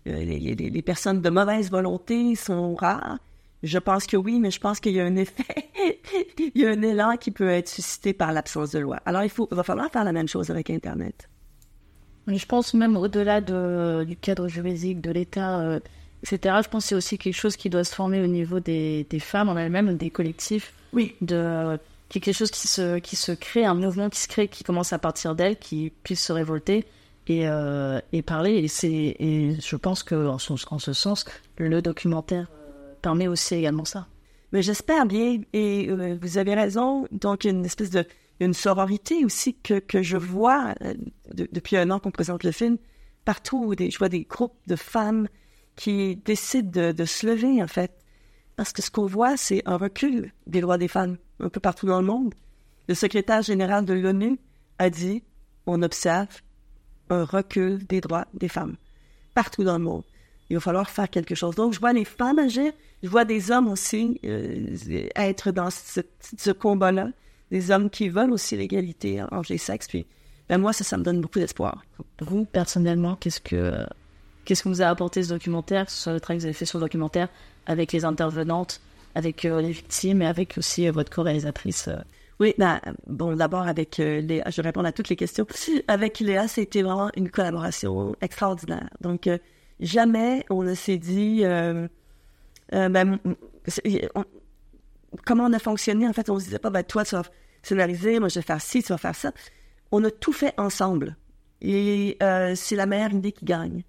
les, les- les personnes de mauvaise volonté sont rares. Je pense que oui, mais je pense qu'il y a un effet, il y a un élan qui peut être suscité par l'absence de loi. Alors, il, faut, il va falloir faire la même chose avec Internet. Mais je pense même au-delà de, du cadre juridique, de l'État, euh, etc. Je pense que c'est aussi quelque chose qui doit se former au niveau des, des femmes en elles-mêmes, des collectifs. Oui. De, qui est quelque chose qui se, qui se crée, un mouvement qui se crée, qui commence à partir d'elles, qui puisse se révolter et, euh, et parler. Et, c'est, et je pense que en ce, en ce sens, le documentaire euh, permet aussi également ça. Mais j'espère bien, et euh, vous avez raison, donc une espèce de une sororité aussi que, que je vois euh, de- depuis un an qu'on présente le film. Partout, des, je vois des groupes de femmes qui décident de, de se lever, en fait. Parce que ce qu'on voit, c'est un recul des droits des femmes un peu partout dans le monde. Le secrétaire général de l'ONU a dit on observe un recul des droits des femmes partout dans le monde. Il va falloir faire quelque chose. Donc, je vois les femmes agir, je vois des hommes aussi euh, être dans ce, ce combat-là, des hommes qui veulent aussi l'égalité entre les sexes. Puis, ben moi, ça, ça me donne beaucoup d'espoir. Vous, personnellement, qu'est-ce que, qu'est-ce que vous a apporté ce documentaire, le travail que vous avez fait sur le documentaire, avec les intervenantes, avec euh, les victimes et avec aussi euh, votre co-réalisatrice Oui, ben, bon, d'abord avec euh, Léa, je vais répondre à toutes les questions. Avec Léa, c'était vraiment une collaboration extraordinaire. Donc, euh, jamais on ne s'est dit, euh, ben, comment on a fonctionné. En fait, on se disait pas, ben, toi, tu vas scénariser, moi, je vais faire ci, tu vas faire ça. On a tout fait ensemble. Et c'est la meilleure idée qui gagne.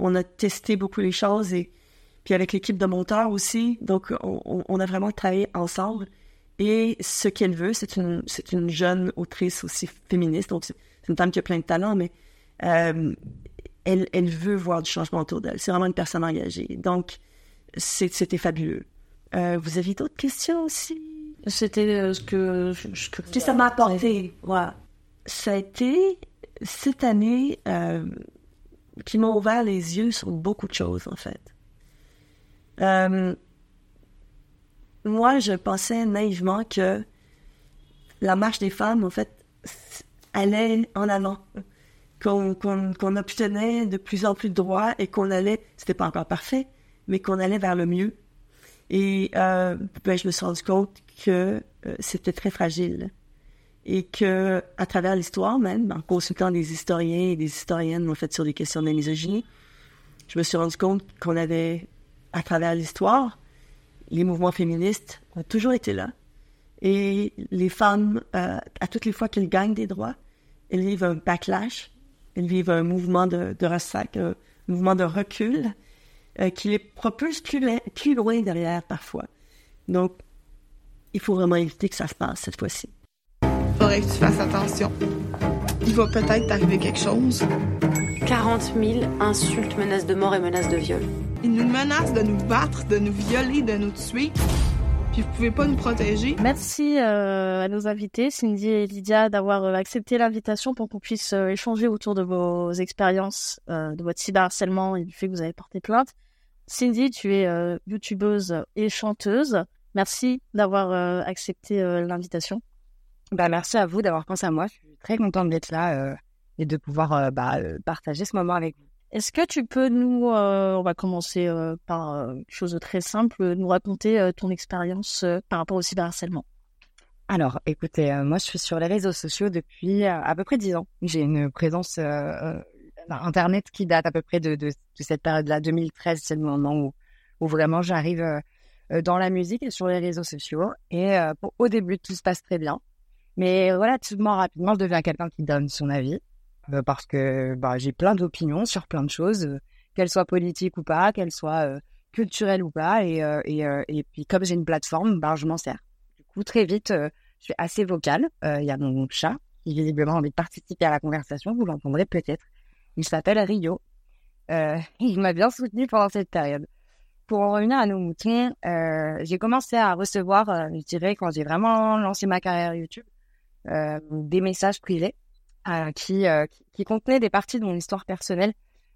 On a testé beaucoup les choses et puis avec l'équipe de monteurs aussi. Donc, on, on- on a vraiment travaillé ensemble. Et ce qu'elle veut, c'est une, c'est une jeune autrice aussi féministe. Donc, c'est une femme qui a plein de talent, mais euh, elle, elle veut voir du changement autour d'elle. C'est vraiment une personne engagée. Donc, c'était fabuleux. Euh, vous aviez d'autres questions aussi? C'était euh, ce que, ce que ça m'a apporté, voilà. Ça a été cette année euh, qui m'a ouvert les yeux sur beaucoup de choses, en fait. Moi, je pensais naïvement que la marche des femmes, en fait, allait en avant. Qu'on obtenait de plus en plus de droits et qu'on allait, c'était pas encore parfait, mais qu'on allait vers le mieux. Et euh, ben, je me suis rendu compte que euh, c'était très fragile et que à travers l'histoire même, en consultant des historiens et des historiennes en fait sur des questions de misogynie, je me suis rendu compte qu'on avait à travers l'histoire, les mouvements féministes ont toujours été là et les femmes, euh, à toutes les fois qu'elles gagnent des droits, elles vivent un backlash, elles vivent un mouvement de, de ressac, un mouvement de recul euh, qui les propulse plus, loin- plus loin derrière parfois. Donc, il faut vraiment éviter que ça se passe cette fois-ci. Faudrait que tu fasses attention. Il va peut-être t'arriver quelque chose. 40 000 insultes, menaces de mort et menaces de viol. Ils nous menacent de nous battre, de nous violer, de nous tuer. Puis vous pouvez pas nous protéger. Merci euh, à nos invités, Cindy et Lydia, d'avoir euh, accepté l'invitation pour qu'on puisse euh, échanger autour de vos expériences, euh, de votre cyberharcèlement et du fait que vous avez porté plainte. Cindy, tu es euh, youtubeuse et chanteuse. Merci d'avoir euh, accepté euh, l'invitation. Bah, merci à vous d'avoir pensé à moi. Je suis très contente d'être là euh, et de pouvoir euh, bah, partager ce moment avec vous. Est-ce que tu peux nous, euh, on va commencer euh, par euh, quelque chose de très simple, nous raconter ton expérience par rapport au cyberharcèlement? Alors, écoutez, moi je suis sur les réseaux sociaux depuis à peu près dix ans. J'ai une présence internet qui date à peu près de, cette période-là, 2013, c'est le moment où vraiment j'arrive dans la musique et sur les réseaux sociaux. Et au début, tout se passe très bien. Mais relativement rapidement, je deviens quelqu'un qui donne son avis. Euh, parce que bah, j'ai plein d'opinions sur plein de choses, euh, qu'elles soient politiques ou pas, qu'elles soient euh, culturelles ou pas. Et, et, et puis comme j'ai une plateforme, bah, je m'en sers. Du coup, très vite, je suis assez vocale. Il y a mon chat qui visiblement a envie de participer à la conversation, vous l'entendrez peut-être. Il s'appelle Rio. il m'a bien soutenu pendant cette période. Pour en revenir à nos moutons, j'ai commencé à recevoir, je dirais, quand j'ai vraiment lancé ma carrière YouTube, des messages privés euh, qui, euh, qui, contenait des parties de mon histoire personnelle,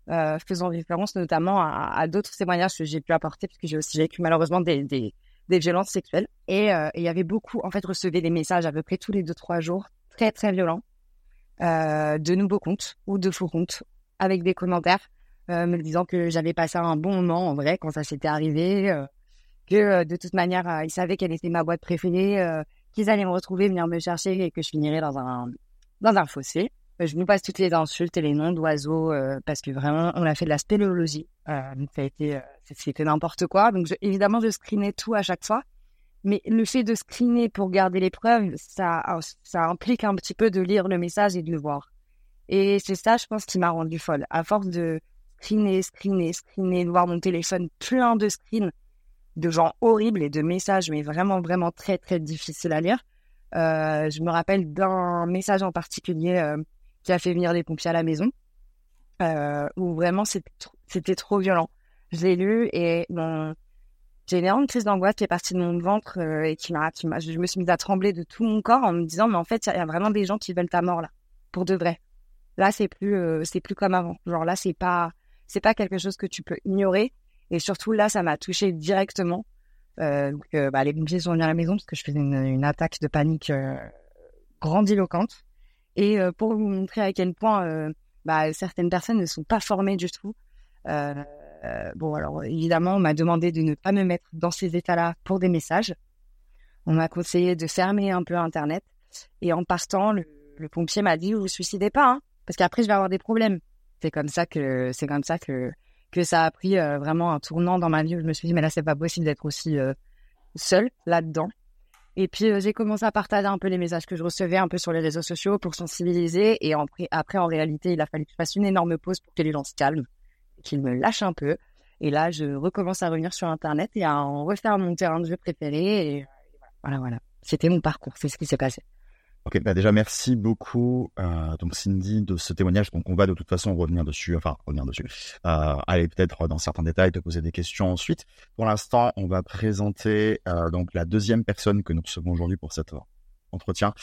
euh, faisant référence notamment à, d'autres témoignages que j'ai pu apporter, puisque j'ai aussi vécu malheureusement des violences sexuelles. Et il y avait beaucoup, en fait, recevait des messages à peu près tous les deux, trois jours, très, très violents, de nouveaux comptes ou de faux comptes, avec des commentaires me disant que j'avais passé un bon moment, en vrai, quand ça s'était arrivé, que de toute manière, ils savaient quelle était ma boîte préférée, qu'ils allaient me retrouver, venir me chercher et que je finirais dans un dans un fossé. Euh, je nous passe toutes les insultes et les noms d'oiseaux euh, parce que vraiment, on a fait de la spéléologie. Euh, ça a été, c'était n'importe quoi. Donc, évidemment, je screenais tout à chaque fois. Mais le fait de screener pour garder les preuves, ça, ça implique un petit peu de lire le message et de le voir. Et c'est ça, je pense, qui m'a rendu folle. À force de screener, screener, screener, de voir mon téléphone plein de screens de gens horribles et de messages, mais vraiment, vraiment très, très difficiles à lire. Euh, je me rappelle d'un message en particulier euh, qui a fait venir des pompiers à la maison, euh, où vraiment c'était trop violent. Je l'ai lu et j'ai une énorme crise d'angoisse qui est partie de mon ventre et qui m'a, je me suis mise à trembler de tout mon corps en me disant mais en fait il y, a vraiment des gens qui veulent ta mort là, pour de vrai. Là c'est plus c'est plus comme avant. Genre là c'est pas c'est pas quelque chose que tu peux ignorer et surtout là ça m'a touché directement donc, euh, bah, les pompiers sont venus à la maison parce que je faisais une, attaque de panique euh, grandiloquente. Et pour vous montrer à quel point bah, certaines personnes ne sont pas formées du tout. bon, alors évidemment, on m'a demandé de ne pas me mettre dans ces états-là pour des messages. On m'a conseillé de fermer un peu Internet. Et en partant, le, pompier m'a dit, vous vous suicidez pas, hein, parce qu'après, je vais avoir des problèmes. C'est comme ça que, c'est comme ça que que ça a pris euh, vraiment un tournant dans ma vie où je me suis dit, mais là, c'est pas possible d'être aussi euh, seule là-dedans. Et puis, euh, j'ai commencé à partager un peu les messages que je recevais un peu sur les réseaux sociaux pour sensibiliser. Et après, en réalité, il a fallu que je fasse une énorme pause pour que les gens se calment, qu'ils me lâchent un peu. Et là, je recommence à revenir sur Internet et à en refaire mon terrain de jeu préféré. Et voilà, voilà. C'était mon parcours, c'est ce qui s'est passé. Ok, bah déjà merci beaucoup euh, donc Cindy de ce témoignage. Donc on va de toute façon revenir dessus, enfin revenir dessus, euh, aller peut-être dans certains détails, te poser des questions ensuite. Pour l'instant, on va présenter euh, donc la deuxième personne que nous recevons aujourd'hui pour cet entretien,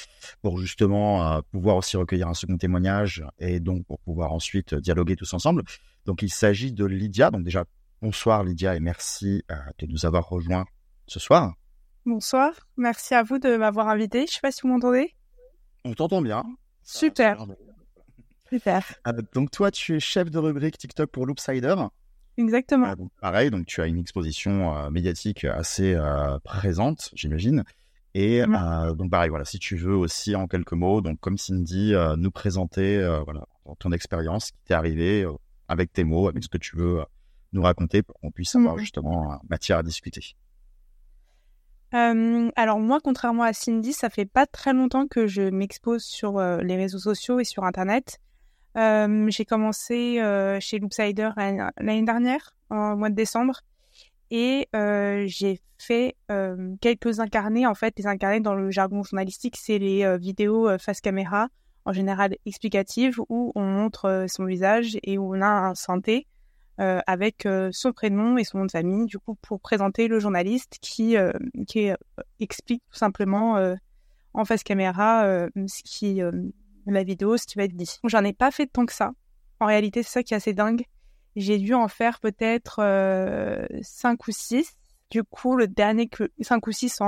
pour justement euh, pouvoir aussi recueillir un second témoignage et donc pour pouvoir ensuite dialoguer tous ensemble. Donc il s'agit de Lydia. Donc déjà bonsoir Lydia et merci euh, de nous avoir rejoints ce soir. Bonsoir, merci à vous de m'avoir invité. Je sais pas si vous m'entendez. On t'entend bien. Super. Super. Euh, donc toi, tu es chef de rubrique TikTok pour Loopsider. Exactement. Euh, pareil, donc tu as une exposition euh, médiatique assez présente, j'imagine. Et donc pareil, voilà, si tu veux aussi en quelques mots, donc comme Cindy, nous présenter voilà ton expérience qui t'est arrivée avec tes mots, avec ce que tu veux nous raconter pour qu'on puisse avoir justement matière à discuter. Euh, alors moi, contrairement à Cindy, ça fait pas très longtemps que je m'expose sur euh, les réseaux sociaux et sur Internet. Euh, j'ai commencé chez Loopsider l'année dernière, en mois de décembre, et j'ai fait quelques incarnés. En fait, les incarnés dans le jargon journalistique, c'est les vidéos face caméra, en général explicatives, où on montre son visage et où on a un synthé euh, avec euh, son prénom et son nom de famille, du coup, pour présenter le journaliste qui, euh, qui explique tout simplement en face caméra ce qui, la vidéo, ce qui va être dit. J'en ai pas fait tant que ça. En réalité, c'est ça qui est assez dingue. J'ai dû en faire peut-être 5 ou 6. Du coup, le dernier que 5 ou 6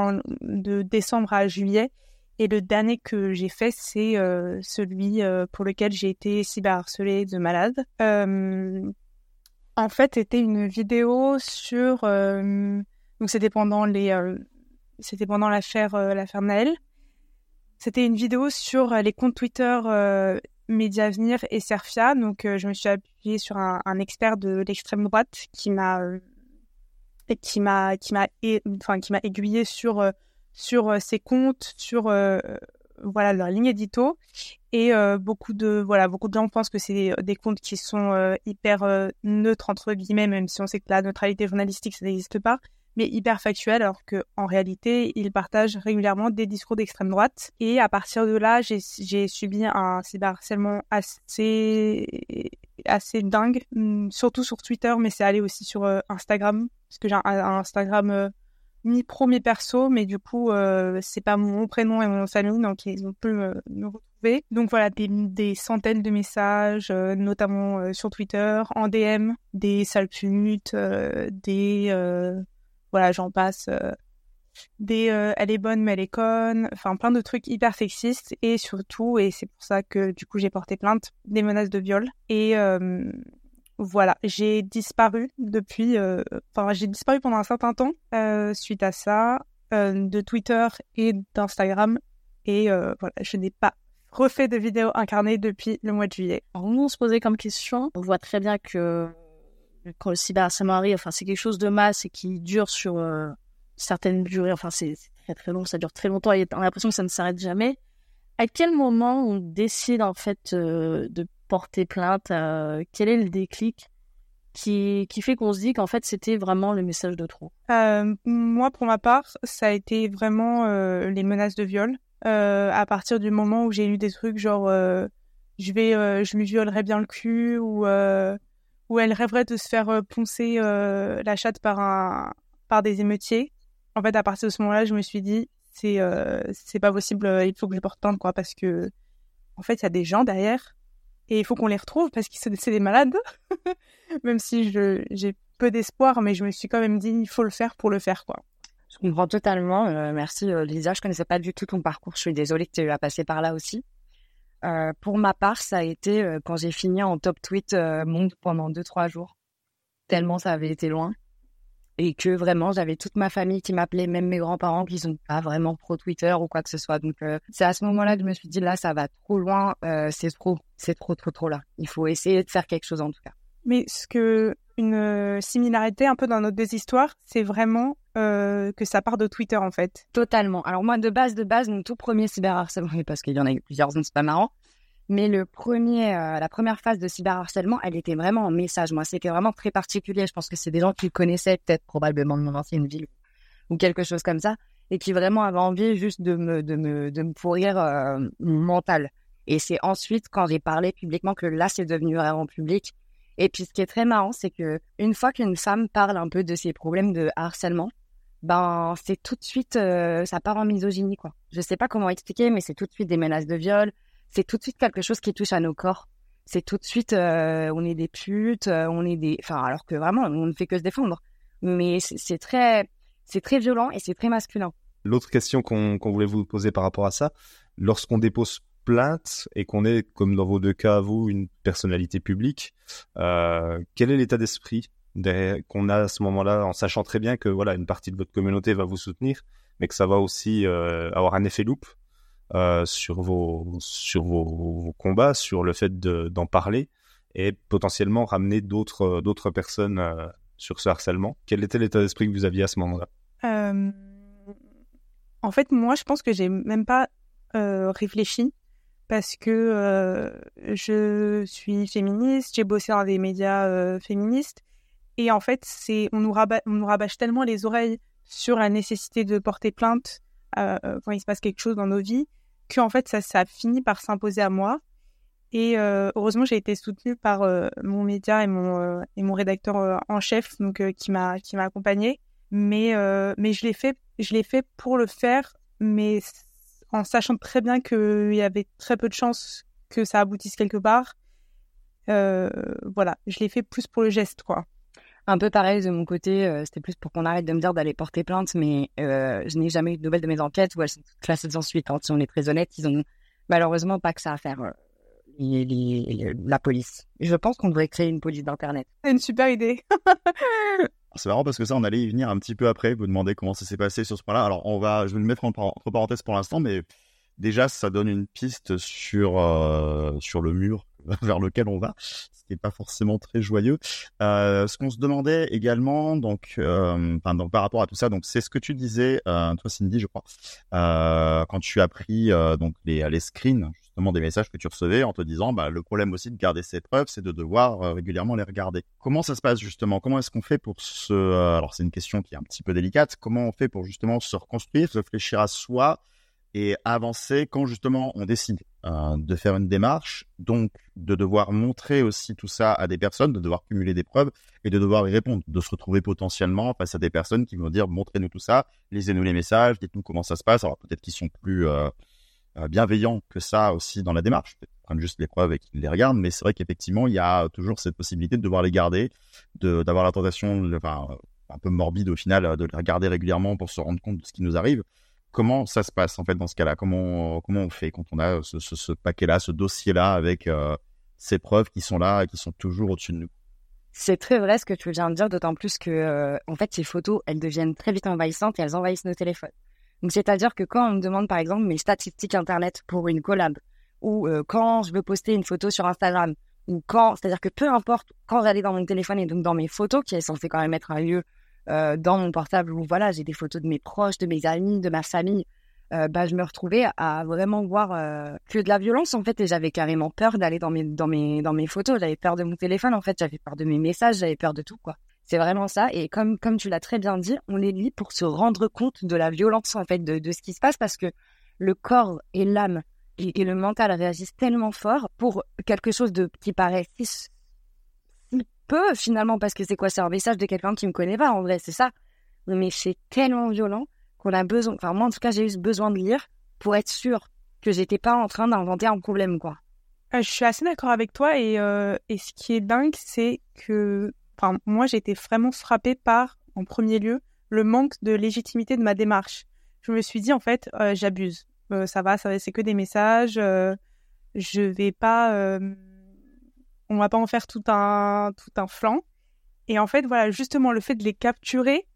de décembre à juillet. Et le dernier que j'ai fait, c'est celui pour lequel j'ai été cyberharcelée de malade. Euh, en fait, c'était une vidéo sur... donc c'était pendant les... c'était pendant l'affaire l'affaire Naël. C'était une vidéo sur les comptes Twitter Mediavenir et Serfia. Donc je me suis appuyée sur un, expert de l'extrême droite qui m'a qui m'a qui m'a enfin qui m'a aiguillé sur sur euh, ses comptes, sur euh, voilà leur ligne édito. Et euh, beaucoup de voilà beaucoup de gens pensent que c'est des comptes qui sont hyper neutres entre guillemets même si on sait que la neutralité journalistique ça n'existe pas mais hyper factuel alors que en réalité ils partagent régulièrement des discours d'extrême droite. Et à partir de là j'ai subi un cyberharcèlement assez assez dingue hum, surtout sur Twitter mais c'est allé aussi sur Instagram parce que j'ai un, Instagram mi pro perso mais du coup euh, c'est pas mon prénom et mon famille donc ils ont pu me, retrouver. Donc voilà des, centaines de messages euh, notamment euh, sur Twitter en DM des sales putes des voilà j'en passe des elle est bonne mais elle est conne enfin plein de trucs hyper sexistes. Et surtout et c'est pour ça que du coup j'ai porté plainte des menaces de viol. Et voilà, j'ai disparu depuis, euh, enfin j'ai disparu pendant un certain temps euh, suite à ça, euh, de Twitter et d'Instagram, et voilà, je n'ai pas refait de vidéos incarnées depuis le mois de juillet. Alors nous on se posait comme question, on voit très bien que quand le cyberharcèlement arrive, enfin c'est quelque chose de masse et qui dure sur certaines durées, enfin c'est très très long, ça dure très longtemps et on a l'impression que ça ne s'arrête jamais. À quel moment on décide en fait de porter plainte euh, Quel est le déclic qui, qui fait qu'on se dit qu'en fait c'était vraiment le message de trop? Euh, Moi, pour ma part, ça a été vraiment euh, les menaces de viol. à partir du moment où j'ai lu des trucs genre je vais, je lui violerai bien le cul ou où elle rêverait de se faire poncer la chatte par un par des émeutiers. En fait, à partir de ce moment-là, je me suis dit c'est c'est pas possible, il faut que je porte plainte quoi parce que en fait, il y a des gens derrière et il faut qu'on les retrouve parce qu'ils c'est des malades. même si j'ai peu d'espoir, mais je me suis quand même dit il faut le faire pour le faire quoi. Je comprends totalement. Euh, merci euh, Lisa. Je connaissais pas du tout ton parcours. Je suis désolée que tu aies passé par là aussi. Euh, pour ma part, ça a été quand j'ai fini en top tweet monde pendant 2-3 jours. Tellement ça avait été loin et que vraiment j'avais toute ma famille qui m'appelait, même mes grands-parents qui sont pas vraiment pro Twitter ou quoi que ce soit. Donc euh, c'est à ce moment-là que je me suis dit là ça va trop loin, euh, c'est trop, c'est trop trop trop là. Il faut essayer de faire quelque chose en tout cas. Mais ce que une euh, similarité un peu dans nos deux histoires, c'est vraiment que ça part de Twitter en fait. Totalement. Alors moi de base de base mon tout premier cyberharcèlement parce qu'il y en a eu plusieurs, donc c'est pas marrant. Mais le premier, euh, la première phase de cyberharcèlement, elle était vraiment en message. Moi, c'était vraiment très particulier. Je pense que c'est des gens qui connaissaient peut-être probablement de mon ancienne ville ou quelque chose comme ça, et qui vraiment avaient envie juste de me, de me, de me pourrir euh, mental. Et c'est ensuite, quand j'ai parlé publiquement, que là, c'est devenu vraiment public. Et puis, ce qui est très marrant, c'est que une fois qu'une femme parle un peu de ses problèmes de harcèlement, ben, c'est tout de suite, euh, ça part en misogynie, quoi. Je sais pas comment expliquer, mais c'est tout de suite des menaces de viol, c'est tout de suite quelque chose qui touche à nos corps. C'est tout de suite, euh, on est des putes, euh, on est des, enfin, alors que vraiment, on ne fait que se défendre. Mais c'est très, c'est très violent et c'est très masculin. L'autre question qu'on voulait vous poser par rapport à ça, lorsqu'on dépose plainte et qu'on est, comme dans vos deux cas, vous, une personnalité publique, euh, quel est l'état d'esprit qu'on a à ce moment-là, en sachant très bien que voilà, une partie de votre communauté va vous soutenir, mais que ça va aussi avoir un effet loupe euh, sur vos sur vos, combats, sur le fait d'en parler et potentiellement ramener d'autres d'autres personnes euh, sur ce harcèlement. Quel était l'état d'esprit que vous aviez à ce moment-là? Euh, En fait, moi, je pense que j'ai même pas réfléchi parce que je suis féministe, j'ai bossé dans des médias féministes et en fait, c'est on nous rabâche tellement les oreilles sur la nécessité de porter plainte euh, quand il se passe quelque chose dans nos vies, que en fait ça, ça a fini par s'imposer à moi. Et euh, heureusement, j'ai été soutenue par euh, mon média et mon et mon rédacteur en chef, donc qui m'a qui m'a accompagnée. Mais mais je l'ai fait je l'ai fait pour le faire, mais en sachant très bien qu'il y avait très peu de chances que ça aboutisse quelque part. voilà, je l'ai fait plus pour le geste, quoi. Un peu pareil de mon côté, euh, c'était plus pour qu'on arrête de me dire d'aller porter plainte, mais euh, je n'ai jamais eu de nouvelles de mes enquêtes où elles sont classées sans suite. Hein. Si on est très honnête, ils ont malheureusement pas que ça à faire, euh, les- les- la police. Je pense qu'on devrait créer une police d'Internet. C'est une super idée. C'est marrant parce que ça, on allait y venir un petit peu après, vous demander comment ça s'est passé sur ce point-là. Alors, on va, je vais le mettre entre parenthèses pour l'instant, mais déjà, ça donne une piste sur, euh, sur le mur vers lequel on va, ce qui n'est pas forcément très joyeux. Euh, ce qu'on se demandait également, donc, euh, donc, par rapport à tout ça, donc, c'est ce que tu disais, euh, toi, Cindy, je crois, quand tu as pris donc les, les screens justement des messages que tu recevais en te disant, bah, le problème aussi de garder ces preuves, c'est de devoir régulièrement les regarder. Comment ça se passe justement? Comment est-ce qu'on fait pour se, alors c'est une question qui est un petit peu délicate, comment on fait pour justement se reconstruire, réfléchir à soi et avancer quand justement on décide euh, de faire une démarche, donc de devoir montrer aussi tout ça à des personnes, de devoir cumuler des preuves et de devoir y répondre, de se retrouver potentiellement face à des personnes qui vont dire montrez-nous tout ça, lisez-nous les messages, dites-nous comment ça se passe. Alors peut-être qu'ils sont plus euh, euh, bienveillants que ça aussi dans la démarche, peut-être prennent juste les preuves et qu'ils les regardent, mais c'est vrai qu'effectivement il y a toujours cette possibilité de devoir les garder, de d'avoir la tentation, enfin un peu morbide au final, de les regarder régulièrement pour se rendre compte de ce qui nous arrive comment ça se passe en fait dans ce cas-là? Comment, comment on fait quand on a ce, paquet-là, ce dossier-là avec euh, ces preuves qui sont là et qui sont toujours au-dessus de nous? C'est très vrai ce que tu viens de dire, d'autant plus que, euh, en fait, ces photos, elles deviennent très vite envahissantes et elles envahissent nos téléphones. Donc, c'est-à-dire que quand on me demande, par exemple, mes statistiques Internet pour une collab, ou euh, quand je veux poster une photo sur Instagram, ou quand, c'est-à-dire que peu importe, quand j'allais dans mon téléphone et donc dans mes photos, qui est censé quand même être un lieu euh, dans mon portable où voilà, j'ai des photos de mes proches, de mes amis, de ma famille, euh, bah, je me retrouvais à vraiment voir euh, que de la violence en fait et j'avais carrément peur d'aller dans mes, dans, mes, dans mes photos, j'avais peur de mon téléphone en fait, j'avais peur de mes messages, j'avais peur de tout quoi. C'est vraiment ça. Et comme, comme tu l'as très bien dit, on les lit pour se rendre compte de la violence en fait de, de ce qui se passe parce que le corps et l'âme et, le mental réagissent tellement fort pour quelque chose de qui paraît si peu finalement parce que c'est quoi? C'est un message de quelqu'un qui me connaît pas en vrai c'est ça. Mais c'est tellement violent qu'on a besoin enfin moi en tout cas j'ai eu besoin de lire pour être sûr que j'étais pas en train d'inventer un problème quoi. Euh, je suis assez d'accord avec toi et, euh, et ce qui est dingue c'est que enfin moi j'ai été vraiment frappée par en premier lieu le manque de légitimité de ma démarche. Je me suis dit en fait euh, j'abuse. Ça va ça va c'est que des messages je vais pas on va pas en faire tout un tout un flanc. Et en fait, voilà, justement, le fait de les capturer,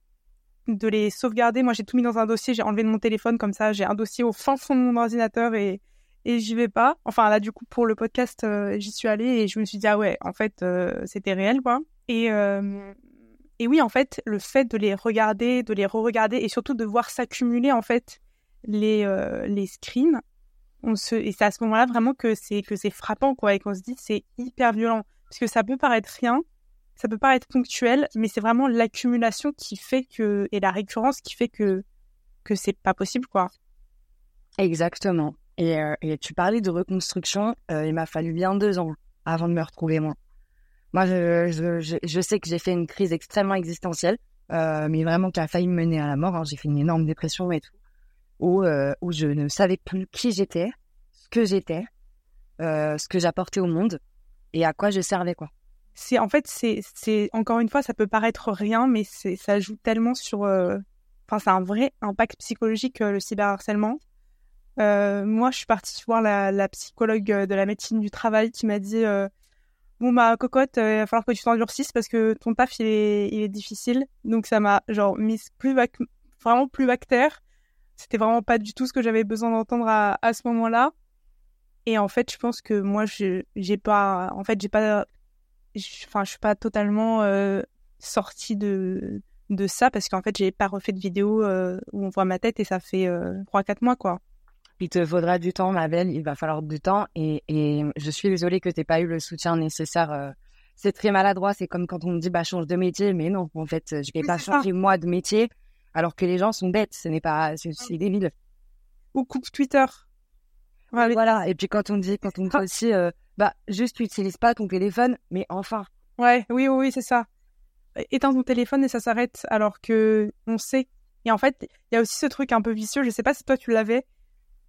de les sauvegarder. Moi, j'ai tout mis dans un dossier, j'ai enlevé de mon téléphone comme ça, j'ai un dossier au fin fond de mon ordinateur et et j'y vais pas. Enfin là, du coup, pour le podcast, euh, j'y suis allée et je me suis dit ah ouais, en fait, euh, c'était réel quoi. Et euh, et oui, en fait, le fait de les regarder, de les re-regarder et surtout de voir s'accumuler en fait les les screens et c'est à ce moment-là vraiment que c'est que c'est frappant quoi et qu'on se dit c'est hyper violent. Parce que ça peut paraître rien ça peut paraître ponctuel mais c'est vraiment l'accumulation qui fait que et la récurrence qui fait que que c'est pas possible quoi. Exactement. Et, euh, tu parlais de reconstruction euh, il m'a fallu bien deux ans avant de me retrouver moi. Moi je, je sais que j'ai fait une crise extrêmement existentielle euh, mais vraiment qui a failli me mener à la mort hein. j'ai fait une énorme dépression et tout où, euh, où je ne savais plus qui j'étais, ce que j'étais, euh, ce que j'apportais au monde et à quoi je servais quoi. C'est en fait c'est encore une fois ça peut paraître rien mais ça joue tellement sur euh... enfin c'est un vrai impact psychologique le cyberharcèlement. moi je suis partie voir la, la, psychologue de la médecine du travail qui m'a dit bon bah cocotte il va falloir que tu t'endurcisses parce que ton taf il est il est difficile donc ça m'a genre mise plus vraiment plus bactère c'était vraiment pas du tout ce que j'avais besoin d'entendre à, à ce moment-là. Et en fait, je pense que moi, je j'ai pas, en fait, j'ai pas, enfin, je suis pas totalement euh, sortie de de ça parce qu'en fait, j'ai pas refait de vidéo euh, où on voit ma tête et ça fait trois euh, quatre mois quoi. Il te faudra du temps, ma belle. Il va falloir du temps et, et je suis désolée que t'aies pas eu le soutien nécessaire. C'est très maladroit. C'est comme quand on me dit bah change de métier, mais non, en fait, je vais Oui, pas ça. changer moi de métier alors que les gens sont bêtes. Ce n'est pas, c'est débile. Ou coupe Twitter. Voilà. Et puis quand on dit, quand on dit aussi, euh, bah juste tu utilises pas ton téléphone, mais enfin. Ouais, oui, oui, oui, c'est ça. Éteins ton téléphone et ça s'arrête alors que on sait. Et en fait, il y a aussi ce truc un peu vicieux, je sais pas si toi tu l'avais,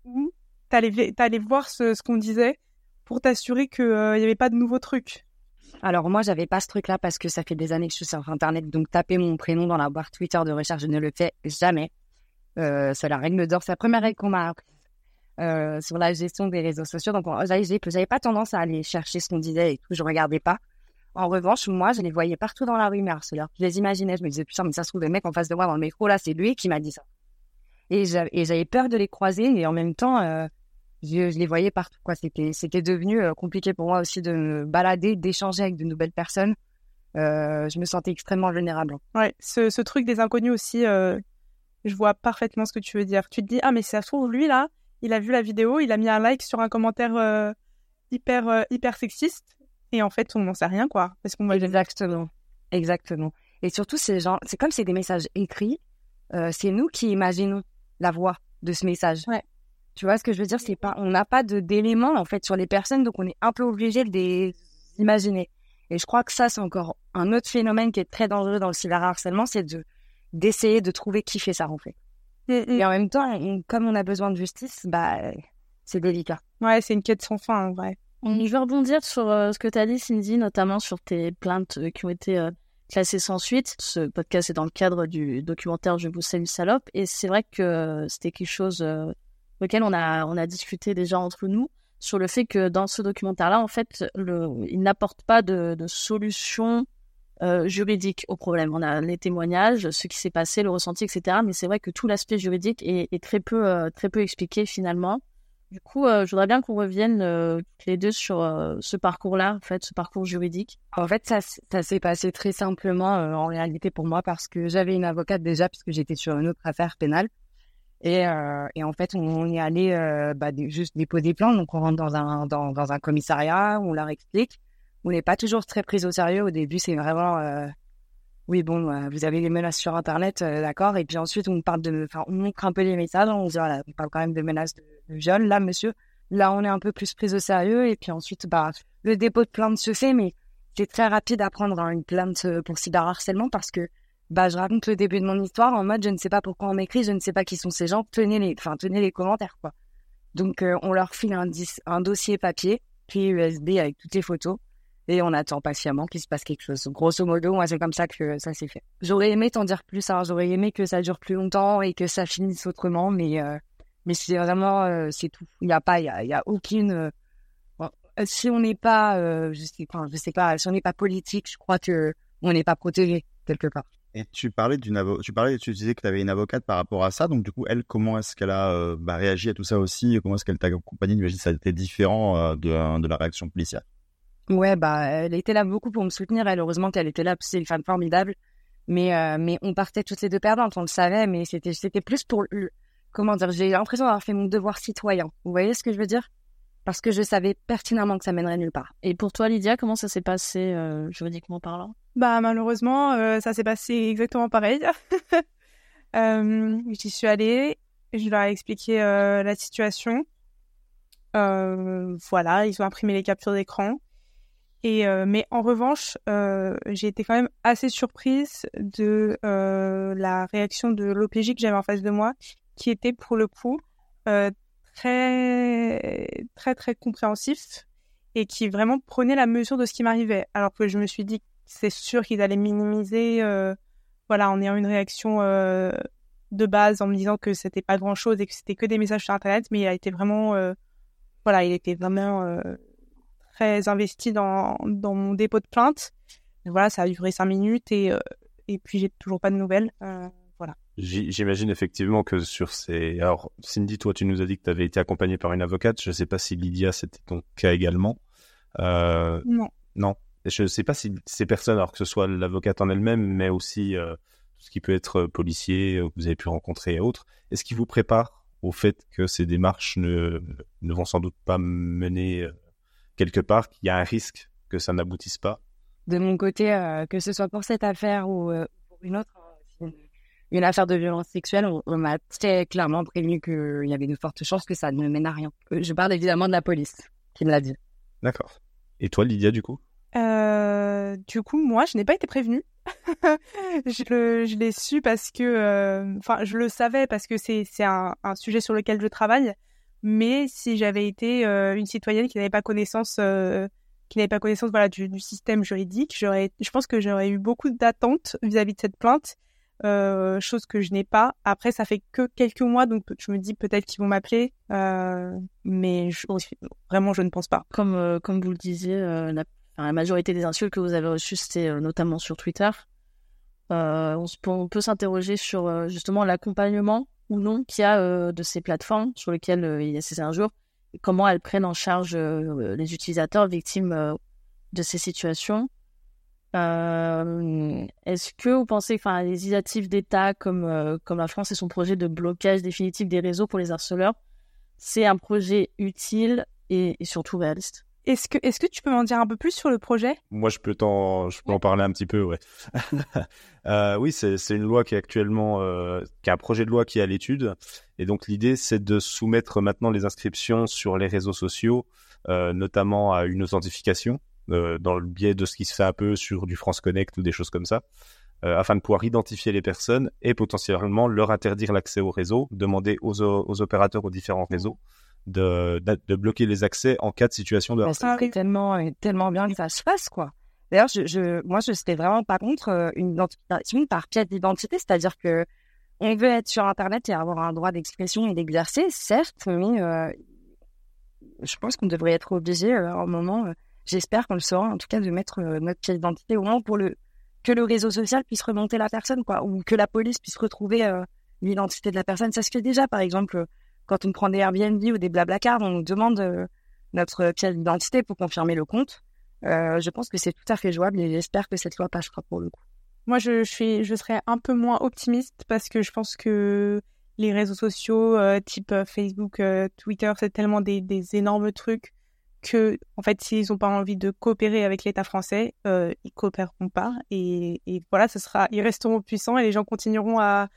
où t'allais, t'allais voir ce, ce qu'on disait pour t'assurer qu'il n'y avait pas de nouveaux trucs. Alors moi, j'avais pas ce truc-là parce que ça fait des années que je suis sur Internet, donc taper mon prénom dans la barre Twitter de recherche, je ne le fais jamais. Euh, c'est la règle d'or, c'est la première règle qu'on m'a apprise euh, sur la gestion des réseaux sociaux. Donc j'avais, pas tendance à aller chercher ce qu'on disait et tout, je regardais pas. En revanche, moi, je les voyais partout dans la rue, mes. Je les imaginais, je me disais, putain, mais ça se trouve, le mec en face de moi dans le métro, là, c'est lui qui m'a dit ça. Et j'avais peur de les croiser, et en même temps, euh, je, je, les voyais partout. Quoi. C'était, c'était devenu euh, compliqué pour moi aussi de me balader, d'échanger avec de nouvelles personnes. Euh, je me sentais extrêmement vulnérable. Ouais, ce, ce truc des inconnus aussi, euh, je vois parfaitement ce que tu veux dire. Tu te dis, ah, mais ça se trouve, lui, là, il a vu la vidéo, il a mis un like sur un commentaire euh, hyper, hyper sexiste. Et en fait, on n'en sait rien, quoi. Parce qu'on Exactement. Exactement. Et surtout, c'est genre, c'est comme c'est des messages écrits. C'est nous qui imaginons la voix de ce message. Ouais. Tu vois ce que je veux dire? C'est pas, on n'a pas de d'éléments en fait sur les personnes, donc on est un peu obligé de les imaginer. Et je crois que ça, c'est encore un autre phénomène qui est très dangereux dans le cyberharcèlement, c'est de d'essayer de trouver qui fait ça en fait. Et en même temps, on- comme on a besoin de justice, bah c'est délicat. Ouais, c'est une quête sans fin, en vrai. Je vais rebondir sur euh, ce que tu as dit, Cindy, notamment sur tes plaintes euh, qui ont été euh, classées sans suite. Ce podcast est dans le cadre du documentaire Je vous salue salope. Et c'est vrai que c'était quelque chose auquel on a, on a discuté déjà entre nous sur le fait que dans ce documentaire-là, en fait, il n'apporte pas de, solution euh, juridique au problème. On a les témoignages, ce qui s'est passé, le ressenti, etc. Mais c'est vrai que tout l'aspect juridique est, très peu, euh, très peu expliqué finalement. Du coup, euh, je voudrais bien qu'on revienne les deux sur ce parcours-là, en fait, ce parcours juridique. En fait, ça, ça s'est passé très simplement en réalité pour moi parce que j'avais une avocate déjà puisque j'étais sur une autre affaire pénale. Et, euh, et en fait, on, y allait euh, bah, juste déposer plainte. Donc, on rentre dans un, dans, dans un commissariat, on leur explique. On n'est pas toujours très pris au sérieux. Au début, c'est vraiment... euh, oui, bon, euh, vous avez les menaces sur Internet, d'accord. Et puis ensuite, on parle de... Enfin, on montre un peu les messages. On dit, voilà, on parle quand même de menaces de, de viol. Là, monsieur, là, on est un peu plus pris au sérieux. Et puis ensuite, bah, le dépôt de plainte se fait, mais c'est très rapide à prendre hein, une plainte pour cyberharcèlement parce que bah, je raconte le début de mon histoire en mode je ne sais pas pourquoi on m'écrit, je ne sais pas qui sont ces gens, tenez les, enfin, tenez les commentaires, quoi. Donc, euh, on leur file un, dossier papier, puis USB avec toutes les photos, et on attend patiemment qu'il se passe quelque chose. Grosso modo, moi, c'est comme ça que ça s'est fait. J'aurais aimé t'en dire plus, hein. j'aurais aimé que ça dure plus longtemps et que ça finisse autrement, mais, euh, mais c'est vraiment, euh, c'est tout. Il n'y a pas, il y a, aucune, euh, bon, euh, si on n'est pas, je sais pas, je sais pas, si on n'est pas politique, je crois que on n'est pas protégé quelque part. Et tu parlais d'une tu parlais, tu disais que tu avais une avocate par rapport à ça. Donc du coup, elle, comment est-ce qu'elle a euh, bah, réagi à tout ça aussi? Comment est-ce qu'elle t'a accompagné J'imagine que ça a été différent euh, de, de la réaction policière. Ouais, bah, elle était là beaucoup pour me soutenir. Elle, heureusement qu'elle était là, parce que c'est une femme formidable. Mais, euh, mais on partait toutes les deux perdantes, on le savait, mais c'était, c'était plus pour comment dire, j'ai l'impression d'avoir fait mon devoir citoyen. Vous voyez ce que je veux dire? Parce que je savais pertinemment que ça mènerait nulle part. Et pour toi, Lydia, comment ça s'est passé euh, juridiquement parlant? Bah malheureusement, euh, ça s'est passé exactement pareil. euh, J'y suis allée, je leur ai expliqué euh, la situation. Euh, voilà, ils ont imprimé les captures d'écran. Et euh, mais en revanche, euh, j'ai été quand même assez surprise de euh, la réaction de l'OPJ que j'avais en face de moi, qui était pour le coup euh, très très très compréhensif et qui vraiment prenait la mesure de ce qui m'arrivait. Alors que je me suis dit c'est sûr qu'ils allaient minimiser, euh, voilà, en ayant une réaction euh, de base en me disant que c'était pas grand chose et que c'était que des messages sur internet, mais il a été vraiment, euh, voilà, il était vraiment très investi dans, dans mon dépôt de plainte. Voilà, ça a duré cinq minutes et, et puis j'ai toujours pas de nouvelles. J'imagine effectivement que sur ces... Alors, Cindy, toi, tu nous as dit que tu avais été accompagnée par une avocate. Je ne sais pas si Lydia, c'était ton cas également. Euh, Non. Non. Je ne sais pas si ces personnes, alors que ce soit l'avocate en elle-même, mais aussi euh, ce qui peut être euh, policier, euh, que vous avez pu rencontrer et autres, est-ce qu'ils vous préparent au fait que ces démarches ne, ne vont sans doute pas mener quelque part, qu'il y a un risque que ça n'aboutisse pas? De mon côté, euh, que ce soit pour cette affaire ou pour une autre, une, affaire de violence sexuelle, on, on m'a très clairement prévenu qu'il y avait de fortes chances que ça ne mène à rien. Euh, Je parle évidemment de la police qui me l'a dit. D'accord. Et toi, Lydia, du coup? Euh, du coup, moi, je n'ai pas été prévenue. je le, je l'ai su parce que, euh, enfin, je le savais parce que c'est, c'est un, un sujet sur lequel je travaille. Mais si j'avais été euh, une citoyenne qui n'avait pas connaissance euh, qui n'avaient pas connaissance voilà du, du système juridique. J'aurais, je pense que j'aurais eu beaucoup d'attentes vis-à-vis de cette plainte, euh, chose que je n'ai pas. Après, ça fait que quelques mois, donc je me dis peut-être qu'ils vont m'appeler, euh, mais je, vraiment, je ne pense pas. Comme euh, comme vous le disiez, la, majorité des insultes que vous avez reçues, c'était notamment sur Twitter. On, on, peut s'interroger sur justement l'accompagnement ou non qu'il y a de ces plateformes sur lesquelles il y a ces injures comment elles prennent en charge les utilisateurs victimes de ces situations. Euh, est-ce que vous pensez, enfin, les initiatives d'État comme comme la France et son projet de blocage définitif des réseaux pour les harceleurs, c'est un projet utile et, et surtout réaliste? Est-ce que, est-ce que tu peux m'en dire un peu plus sur le projet? Moi, je peux t'en, je peux en parler un petit peu, ouais. euh, oui, c'est, une loi qui est actuellement, euh, qui est un projet de loi qui est à l'étude, et donc l'idée, c'est de soumettre maintenant les inscriptions sur les réseaux sociaux, euh, notamment à une authentification, euh, dans le biais de ce qui se fait un peu sur du France Connect ou des choses comme ça, euh, afin de pouvoir identifier les personnes et potentiellement leur interdire l'accès au réseau, demander aux, aux opérateurs aux différents réseaux de, de, bloquer les accès en cas de situation de harcèlement. C'est tellement, tellement bien que ça se fasse, quoi. D'ailleurs, je, je, moi, je n'étais vraiment pas contre euh, une identification par pièce d'identité, c'est-à-dire que on veut être sur Internet et avoir un droit d'expression et d'exercer, certes, mais euh, je pense qu'on devrait être obligé euh, à un moment, euh, j'espère qu'on le saura, en tout cas, de mettre euh, notre pièce d'identité au moins pour que le réseau social puisse remonter la personne, ou que la police puisse retrouver l'identité de la personne. Ça se fait déjà, par exemple quand on prend des Airbnb ou des Blablacar, on nous demande euh, notre pièce d'identité pour confirmer le compte. Euh, je pense que c'est tout à fait jouable et j'espère que cette loi passera pour le coup. Moi, je, je, suis, je serais un peu moins optimiste parce que je pense que les réseaux sociaux euh, type euh, Facebook, euh, Twitter, c'est tellement des, énormes trucs que, en fait, s'ils n'ont pas envie de coopérer avec l'État français, euh, ils coopéreront pas. Et, voilà, ce sera, ils resteront puissants et les gens continueront à,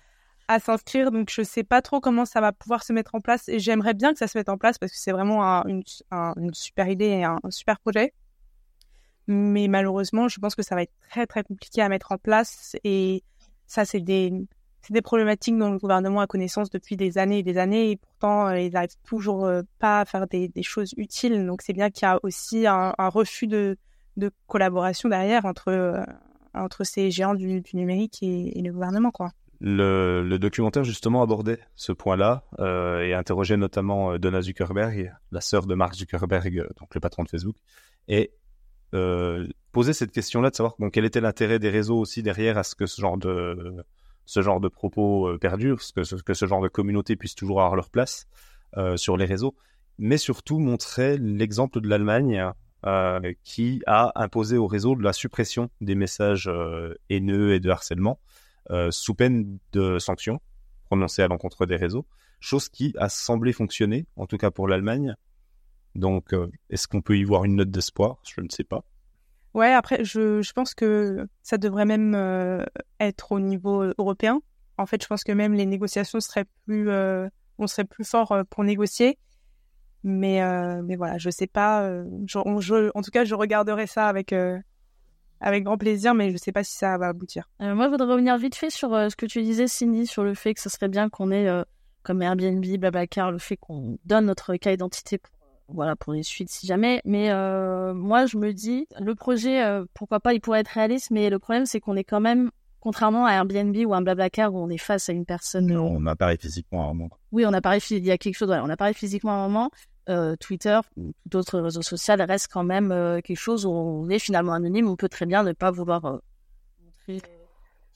s'inscrire. Donc, je sais pas trop comment ça va pouvoir se mettre en place. Et j'aimerais bien que ça se mette en place parce que c'est vraiment un, une, un, une, super idée et un, un, super projet. Mais malheureusement, je pense que ça va être très, très compliqué à mettre en place. Et ça, c'est des, c'est des problématiques dont le gouvernement a connaissance depuis des années et des années. Et pourtant, euh, ils n'arrivent toujours euh, pas à faire des, choses utiles. Donc, c'est bien qu'il y a aussi un, refus de, collaboration derrière entre, euh, entre ces géants du, numérique et, le gouvernement, quoi. Le, documentaire justement abordait ce point-là et interrogeait notamment Donna Zuckerberg, la sœur de Mark Zuckerberg, donc le patron de Facebook, et posait cette question-là de savoir bon, quel était l'intérêt des réseaux aussi derrière à ce que ce genre de ce genre de propos euh, perdure, que ce, genre de communauté puisse toujours avoir leur place euh, sur les réseaux, mais surtout montrer l'exemple de l'Allemagne qui a imposé au réseau la suppression des messages haineux et de harcèlement euh, sous peine de sanctions prononcées à l'encontre des réseaux, chose qui a semblé fonctionner, en tout cas pour l'Allemagne. Donc, euh, est-ce qu'on peut y voir une note d'espoir? Je ne sais pas. Ouais, après, je, je pense que ça devrait même euh, être au niveau européen. En fait, je pense que même les négociations seraient plus, euh, on serait plus fort euh, pour négocier. Mais, mais voilà, je sais pas. En tout cas, je regarderai ça avec avec grand plaisir, mais je sais pas si ça va aboutir. Moi, je voudrais revenir vite fait sur ce que tu disais, Cindy, sur le fait que ce serait bien qu'on ait, comme Airbnb, Blablacar, le fait qu'on donne notre cas d'identité pour, voilà, pour les suites si jamais. Mais euh, moi, je me dis, le projet, euh, pourquoi pas, il pourrait être réaliste, mais le problème, c'est qu'on est quand même, contrairement à Airbnb ou à un Blablacar où on est face à une personne. Non, on apparaît physiquement à un moment. Oui, on apparaît, il y a quelque chose, ouais, on apparaît physiquement à un moment euh, Twitter d'autres réseaux sociaux reste quand même euh, quelque chose où on est finalement anonyme. On peut très bien ne pas vouloir euh, montrer.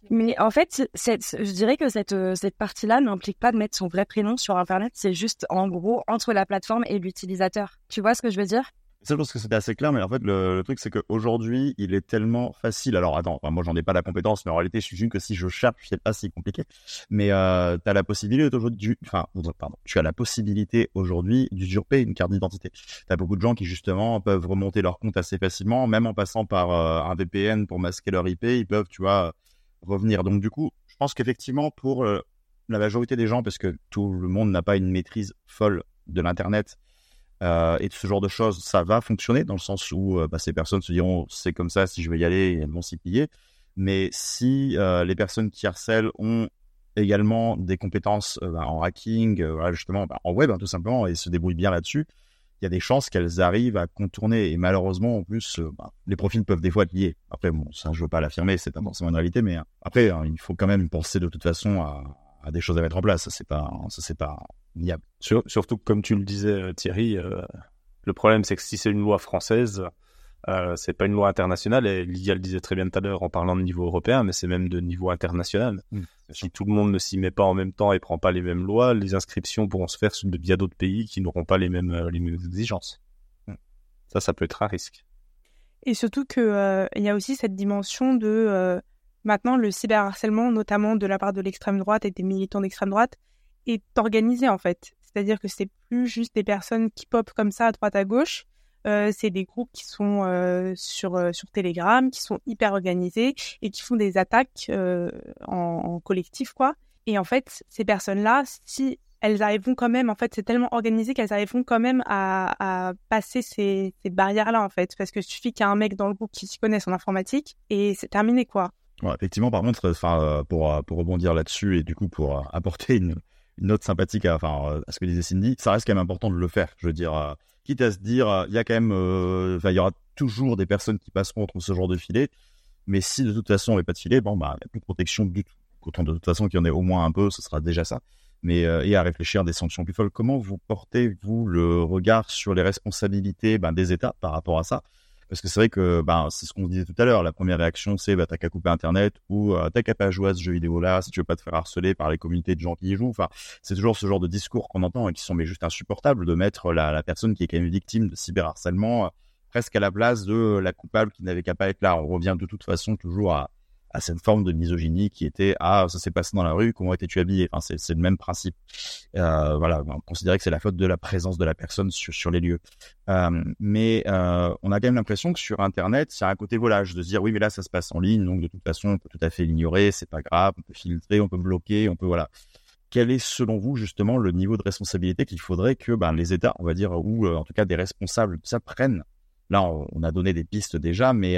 Mais en fait, je dirais que cette, euh, cette partie-là n'implique pas de mettre son vrai prénom sur Internet. C'est juste, en gros, entre la plateforme et l'utilisateur. Tu vois ce que je veux dire? Ça, je pense que c'était assez clair, mais en fait, le, truc, c'est qu'aujourd'hui, il est tellement facile. Alors, attends, enfin, moi, j'en ai pas la compétence, mais en réalité, je suis que si je cherche, c'est pas si compliqué. Mais euh, tu as la possibilité aujourd'hui, pardon, tu as la possibilité aujourd'hui d'usurper une carte d'identité. Tu as beaucoup de gens qui, justement, peuvent remonter leur compte assez facilement, même en passant par euh, un VPN pour masquer leur IP, ils peuvent, tu vois, revenir. Donc, du coup, je pense qu'effectivement, pour euh, la majorité des gens, parce que tout le monde n'a pas une maîtrise folle de l'Internet, euh, et ce genre de choses, ça va fonctionner dans le sens où euh, bah, ces personnes se diront c'est comme ça, si je veux y aller, elles vont s'y plier. Mais si les personnes qui harcèlent ont également des compétences bah, en hacking, justement bah, en web hein, tout simplement, et se débrouillent bien là-dessus, il y a des chances qu'elles arrivent à contourner. Et malheureusement, en plus, euh, bah, les profils peuvent des fois être liés. Après, bon, ça, je veux pas l'affirmer, c'est pas forcément une réalité, mais après, hein, il faut quand même penser de toute façon à, des choses à mettre en place. Ça, c'est pas, ça, c'est pas niable. surtout, comme tu le disais, Thierry, euh, le problème, c'est que si c'est une loi française, euh, c'est pas une loi internationale. Et Lydia le disait très bien tout à l'heure en parlant de niveau européen, mais c'est même de niveau international. Mm. Si tout le monde ne s'y met pas en même temps et prend pas les mêmes lois, les inscriptions pourront se faire sur de bien d'autres pays qui n'auront pas les mêmes, euh, les mêmes exigences. Mm. Ça, ça peut être à risque. Et surtout que euh, il y a aussi cette dimension de euh, maintenant le cyberharcèlement, notamment de la part de l'extrême droite et des militants d'extrême droite, est organisé en fait. C'est-à-dire que c'est plus juste des personnes qui popent comme ça à droite à gauche, euh, c'est des groupes qui sont euh, sur euh, sur Telegram, qui sont hyper organisés et qui font des attaques en, collectif quoi. Et en fait, ces personnes-là, si elles arriveront quand même, en fait, c'est tellement organisé qu'elles arriveront quand même à, passer ces, barrières-là, en fait. Parce que suffit qu'il y ait un mec dans le groupe qui s'y connaisse en informatique et c'est terminé, quoi. effectivement, par contre, pour, pour rebondir là-dessus et du coup pour apporter une, note sympathique à, enfin, à ce que disait Cindy, ça reste quand même important de le faire. Je veux dire, quitte à se dire, euh, il y euh, il y aura toujours des personnes qui passeront entre ce genre de filet. Mais si de toute façon on n'avait pas de filet, bon, bah, il n'y a plus de protection du tout. Autant de toute façon qu'il y en ait au moins un peu, ce sera déjà ça. Mais euh, et à réfléchir des sanctions plus folles. Comment vous portez vous le regard sur les responsabilités ben, des États par rapport à ça? Parce que c'est vrai que ben, c'est ce qu'on disait tout à l'heure. La première réaction, c'est bah, t'as qu'à couper Internet ou euh, t'as qu'à pas jouer à ce jeu vidéo-là si tu veux pas te faire harceler par les communautés de gens qui y jouent. Enfin, c'est toujours ce genre de discours qu'on entend et qui sont mais juste insupportables de mettre la, personne qui est quand même victime de cyberharcèlement euh, presque à la place de la coupable qui n'avait qu'à pas être là. On revient de toute façon toujours à, à cette forme de misogynie qui était ah ça s'est passé dans la rue comment étais-tu habillé? Enfin c'est le même principe. Euh, voilà on considérait que c'est la faute de la présence de la personne sur, sur les lieux. Euh, mais euh, on a quand même l'impression que sur internet a un côté volage de se dire oui mais là ça se passe en ligne donc de toute façon on peut tout à fait l'ignorer c'est pas grave on peut filtrer on peut bloquer on peut voilà quel est selon vous justement le niveau de responsabilité qu'il faudrait que ben, les États on va dire ou euh, en tout cas des responsables ça prennent là on, a donné des pistes déjà mais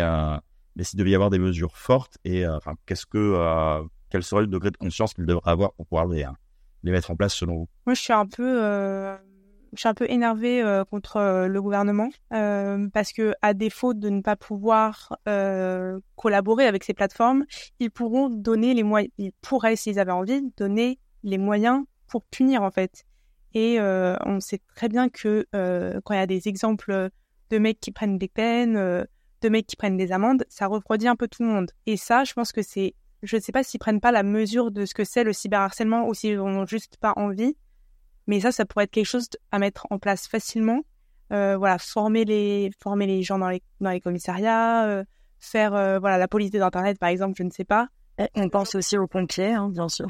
mais s'il devait y avoir des mesures fortes, et euh, qu'est-ce que, euh, quel serait le degré de conscience qu'il devrait avoir pour pouvoir les, hein, les mettre en place selon vous? Moi, je suis un peu, euh, je suis un peu énervée contre le gouvernement parce que, à défaut de ne pas pouvoir collaborer avec ces plateformes, ils pourront donner les moyens, ils pourraient, s'ils avaient envie, donner les moyens pour punir en fait. Et on sait très bien que quand il y a des exemples de mecs qui prennent des peines de mecs qui prennent des amendes, ça refroidit un peu tout le monde. Et ça, je pense que c'est, je ne sais pas s'ils prennent pas la mesure de ce que c'est le cyberharcèlement ou s'ils n'ont juste pas envie. Mais ça, ça pourrait être quelque chose à mettre en place facilement. Euh, voilà, former les, former les gens dans les, dans les commissariats, euh, faire, euh, voilà, la police d'internet, par exemple, je ne sais pas. on pense aussi aux pompiers, hein, bien sûr.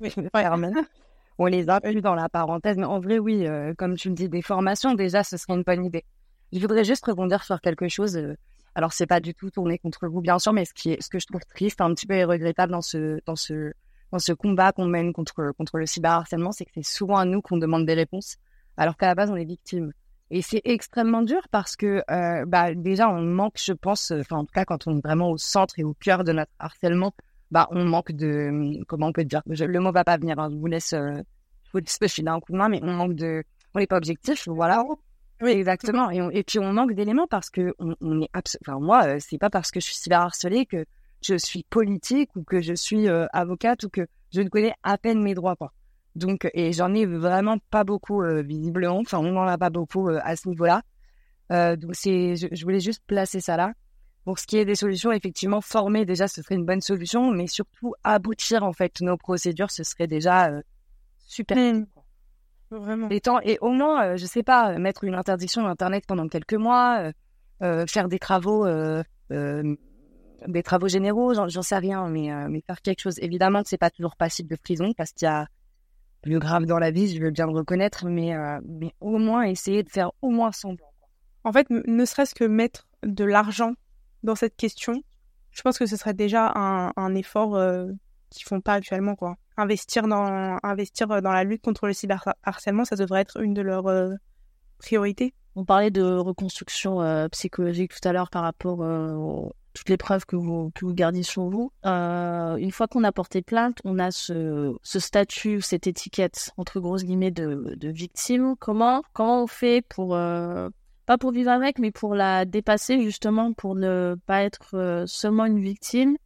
Oui, On les a plus dans la parenthèse, mais en vrai, oui, comme tu me dis, des formations, déjà, ce serait une bonne idée. Je voudrais juste rebondir sur quelque chose. Alors, c'est pas du tout tourné contre vous, bien sûr, mais ce, qui est, ce que je trouve triste, un petit peu regrettable dans ce, dans ce, dans ce combat qu'on mène contre, contre le cyberharcèlement, c'est que c'est souvent à nous qu'on demande des réponses, alors qu'à la base, on est victime. Et c'est extrêmement dur parce que, euh, bah, déjà, on manque, je pense, enfin, en tout cas, quand on est vraiment au centre et au cœur de notre harcèlement, bah, on manque de, comment on peut dire, le mot va pas venir, hein, je vous laisse, euh, je vous laisse un coup de main, mais on manque de, on n'est pas objectif, voilà. Oui, exactement. Et, et puis on manque d'éléments parce que on, on est enfin moi, euh, c'est pas parce que je suis cyberharcelée que je suis politique ou que je suis euh, avocate ou que je ne connais à peine mes droits quoi. Donc et j'en ai vraiment pas beaucoup euh, visiblement. Enfin on n'en a pas beaucoup à ce niveau-là. donc c'est, je, voulais juste placer ça là. Pour ce qui est des solutions, effectivement, former déjà ce serait une bonne solution, mais surtout aboutir en fait nos procédures, ce serait déjà super. Mmh. Vraiment. Et, et au moins, euh, je sais pas, mettre une interdiction d'Internet pendant quelques mois, euh, euh, faire des travaux, des travaux généraux, j'en sais rien, mais, mais faire quelque chose. Évidemment que c'est pas toujours passible de prison parce qu'il y a plus grave dans la vie, je veux bien le reconnaître, mais, mais au moins essayer de faire au moins semblant. En fait, ne serait-ce que mettre de l'argent dans cette question, je pense que ce serait déjà un, un effort qu'ils font pas actuellement, quoi investir dans, investir dans la lutte contre le cyberharcèlement, ça devrait être une de leurs euh, priorités. On parlait de reconstruction euh, psychologique tout à l'heure par rapport euh, toutes les preuves que vous, que vous gardez sur vous. Euh, une fois qu'on a porté plainte, on a ce, ce statut, cette étiquette, entre grosses guillemets, de, de victime. Comment, comment on fait pour, euh, pas pour vivre avec, mais pour la dépasser, justement, pour ne pas être euh, seulement une victime?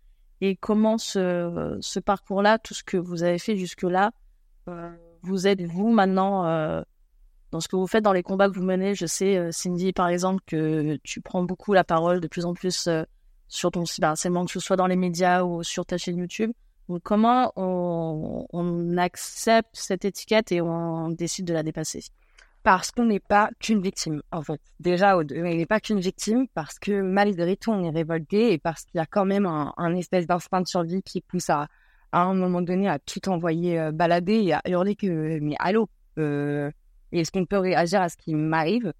Et comment ce, ce parcours-là, tout ce que vous avez fait jusque-là, euh, vous êtes, vous, maintenant, euh, dans ce que vous faites, dans les combats que vous menez? Je sais, euh, Cindy, par exemple, que tu prends beaucoup la parole de plus en plus sur ton cyberharcèlement, que ce soit dans les médias ou sur ta chaîne YouTube. Donc, comment on, on accepte cette étiquette et on décide de la dépasser? Parce qu'on n'est pas qu'une victime, en fait. Déjà, on n'est pas qu'une victime parce que malgré tout, on est révolté et parce qu'il y a quand même un, espèce d'instinct de survie qui pousse à, un moment donné à tout envoyer euh, balader et à hurler que mais allô euh, est-ce qu'on peut réagir à ce qui m'arrive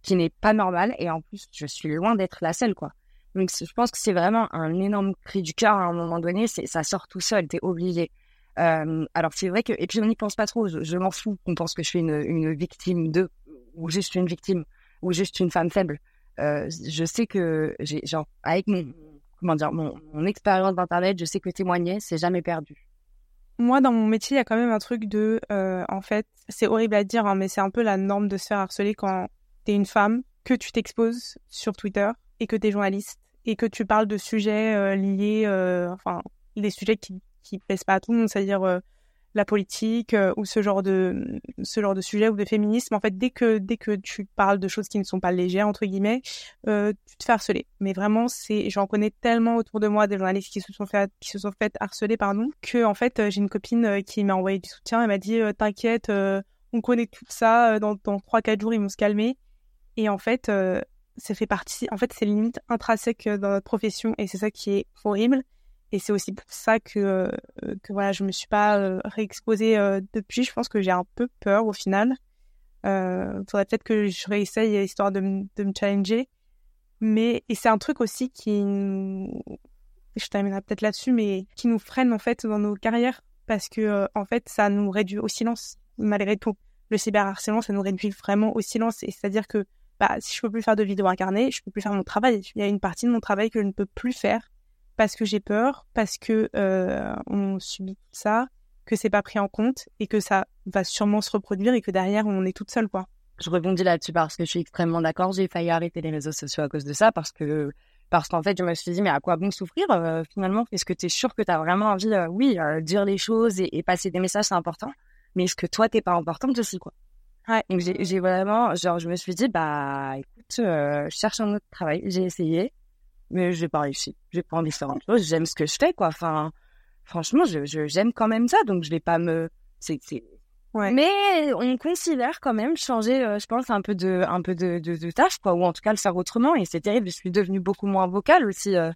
qui n'est pas normal et en plus je suis loin d'être la seule quoi donc je pense que c'est vraiment un énorme cri du cœur à un moment donné. Ça sort tout seul, t'es obligé. Euh, alors c'est vrai que et puis on n'y pense pas trop. Je, m'en fous qu'on pense que je suis une, victime de ou juste une victime ou juste une femme faible. Euh, je sais que j'ai avec mon comment dire mon, expérience d'internet, je sais que témoigner c'est jamais perdu. Moi, dans mon métier, il y a quand même un truc de, euh, en fait, c'est horrible à dire, hein, mais c'est un peu la norme de se faire harceler quand t'es une femme, que tu t'exposes sur Twitter et que t'es journaliste et que tu parles de sujets liés, enfin, des sujets qui qui plaisent pas à tout le monde, c'est-à-dire euh, la politique euh, ou ce genre de ce genre de sujet ou de féminisme. En fait, dès que dès que tu parles de choses qui ne sont pas légères entre guillemets, euh, tu te fais harceler. Mais vraiment, c'est j'en connais tellement autour de moi des journalistes qui se sont fait qui se sont fait harceler pardon que en fait j'ai une copine qui m'a envoyé du soutien. Elle m'a dit t'inquiète, on connaît tout ça. Dans dans trois quatre jours ils vont se calmer. Et en fait ça fait partie, en fait, c'est limite intrinsèque dans notre profession et c'est ça qui est horrible. Et c'est aussi pour ça que, euh, que voilà, je me suis pas euh, réexposée euh, depuis. Je pense que j'ai un peu peur au final. Euh, faudrait peut-être que je réessaye histoire de, me challenger. Mais, et c'est un truc aussi qui, je terminerai peut-être là-dessus, mais qui nous freine en fait dans nos carrières parce que en fait, ça nous réduit au silence malgré tout. Le cyberharcèlement, ça nous réduit vraiment au silence. Et c'est-à-dire que bah, si je peux plus faire de vidéos incarnées, je peux plus faire mon travail. Il y a une partie de mon travail que je ne peux plus faire parce que j'ai peur, parce que euh, on subit tout ça, que c'est pas pris en compte et que ça va sûrement se reproduire et que derrière on est toute seule quoi. Je rebondis là-dessus parce que je suis extrêmement d'accord. J'ai failli arrêter les réseaux sociaux à cause de ça parce que parce qu'en fait je me suis dit mais à quoi bon souffrir euh, finalement? Est-ce que tu es sûr que tu as vraiment envie, euh, oui, euh, dire les choses et, et, passer des messages c'est important, mais est-ce que toi t'es pas importante aussi quoi? Ouais. Donc j'ai vraiment genre je me suis dit bah écoute je cherche un autre travail. J'ai essayé mais j'ai pas réussi. J'ai pas envie de faire autre chose. J'aime ce que je fais, quoi. Enfin, franchement, je, je j'aime quand même ça, donc je vais pas me. Ouais. Mais on considère quand même changer, euh, je pense, un peu de, un peu de, de, de tâche, quoi, ou en tout cas le faire autrement. Et c'est terrible. Je suis devenue beaucoup moins vocale aussi euh,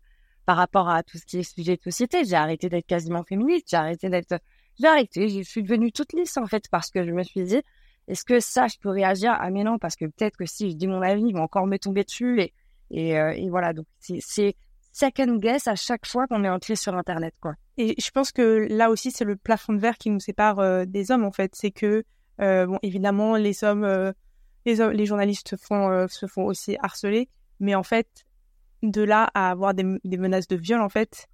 par rapport à tout ce qui est sujet de société. J'ai arrêté d'être quasiment féministe. J'ai arrêté d'être. J'ai arrêté. Je suis devenue toute lisse en fait parce que je me suis dit, est-ce que ça, je peux réagir? Ah mais non, parce que peut-être que si je dis mon avis, ils vont encore me tomber dessus et et, euh, et voilà, donc c'est second guess à chaque fois qu'on est entré sur Internet, quoi. Et je pense que là aussi, c'est le plafond de verre qui nous sépare euh, des hommes, en fait. C'est que, euh, bon, évidemment, les hommes, euh, les, journalistes se font, se font aussi harceler, mais en fait, de là à avoir des, menaces de viol, en fait,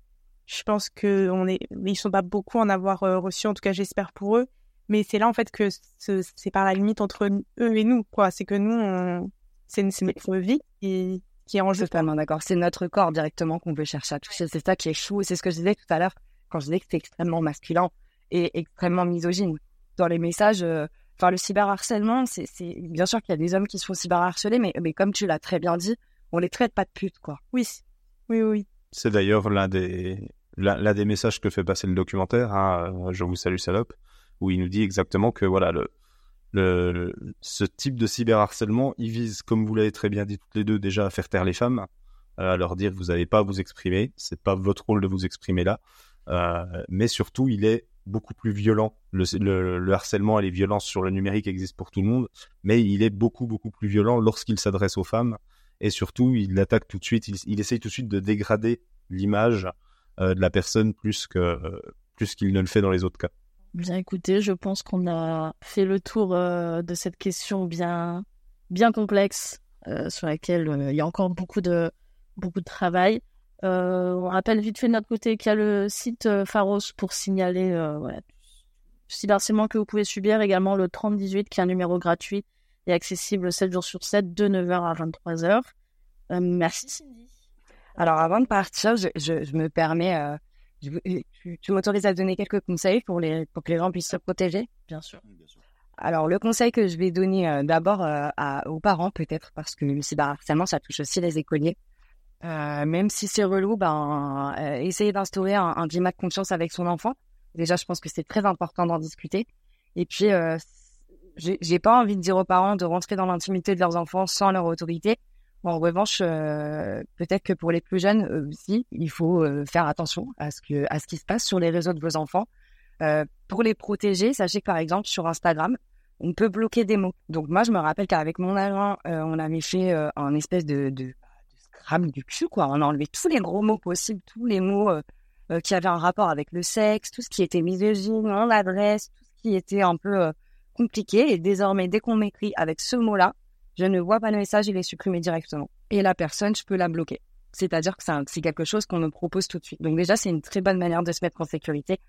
je pense que on est, ils sont pas beaucoup en avoir reçu, en tout cas, j'espère pour eux. Mais c'est là, en fait, que c'est par la limite entre eux et nous, quoi. C'est que nous, c'est notre vie et qui est en jeu. Totalement d'accord. C'est notre corps directement qu'on veut chercher à toucher. C'est ça qui est chou. C'est ce que je disais tout à l'heure quand je disais que c'est extrêmement masculin et extrêmement misogyne. Dans les messages, euh, enfin, le cyberharcèlement, c'est, c'est, bien sûr qu'il y a des hommes qui se font cyberharceler, mais, mais comme tu l'as très bien dit, on les traite pas de putes, quoi. Oui. Oui, oui. C'est d'ailleurs l'un des, l'un des messages que fait passer le documentaire, hein, Je vous salue salope, où il nous dit exactement que, voilà, le, le, ce type de cyberharcèlement, il vise, comme vous l'avez très bien dit toutes les deux, déjà à faire taire les femmes, euh, à leur dire vous n'avez pas vous exprimer, c'est pas votre rôle de vous exprimer là, euh, mais surtout il est beaucoup plus violent. Le, le, le, harcèlement et les violences sur le numérique existent pour tout le monde, mais il est beaucoup beaucoup plus violent lorsqu'il s'adresse aux femmes et surtout il attaque tout de suite, il, il essaye tout de suite de dégrader l'image euh, de la personne plus que euh, plus qu'il ne le fait dans les autres cas. Bien écoutez, je pense qu'on a fait le tour euh, de cette question bien, bien complexe euh, sur laquelle euh, il y a encore beaucoup de, beaucoup de travail. On rappelle vite fait de notre côté qu'il y a le site Pharos pour signaler voilà, cyberharcèlement que vous pouvez subir. Également le 3018 qui est un numéro gratuit et accessible 7 jours sur 7, de 9h à 23h. Euh, merci Cindy. Alors avant de partir, je, me permets, tu, tu m'autorises à donner quelques conseils pour, les, pour que les gens puissent se protéger? Bien sûr. Alors le conseil que je vais donner euh, d'abord euh, aux parents peut-être parce que le cyberharcèlement ça touche aussi les écoliers. Euh, même si c'est relou, ben euh, essayer d'instaurer un, un climat de confiance avec son enfant. Déjà, je pense que c'est très important d'en discuter. Et puis, euh, j'ai j'ai pas envie de dire aux parents de rentrer dans l'intimité de leurs enfants sans leur autorité. En revanche, euh, peut-être que pour les plus jeunes euh, aussi, il faut euh, faire attention à ce que à ce qui se passe sur les réseaux de vos enfants. Euh, pour les protéger, sachez que par exemple sur Instagram, on peut bloquer des mots. Donc moi, je me rappelle qu'avec mon agent, euh, on avait fait euh, un espèce de, de, de scram du cul, quoi. On a enlevé tous les gros mots possibles, tous les mots qui avaient un rapport avec le sexe, tout ce qui était misogyne, l'adresse, tout ce qui était un peu compliqué. Et désormais, dès qu'on m'écrit avec ce mot-là, je ne vois pas le message, il est supprimé directement. Et la personne, je peux la bloquer. C'est-à-dire que c'est quelque chose qu'on me propose tout de suite. Donc déjà, c'est une très bonne manière de se mettre en sécurité.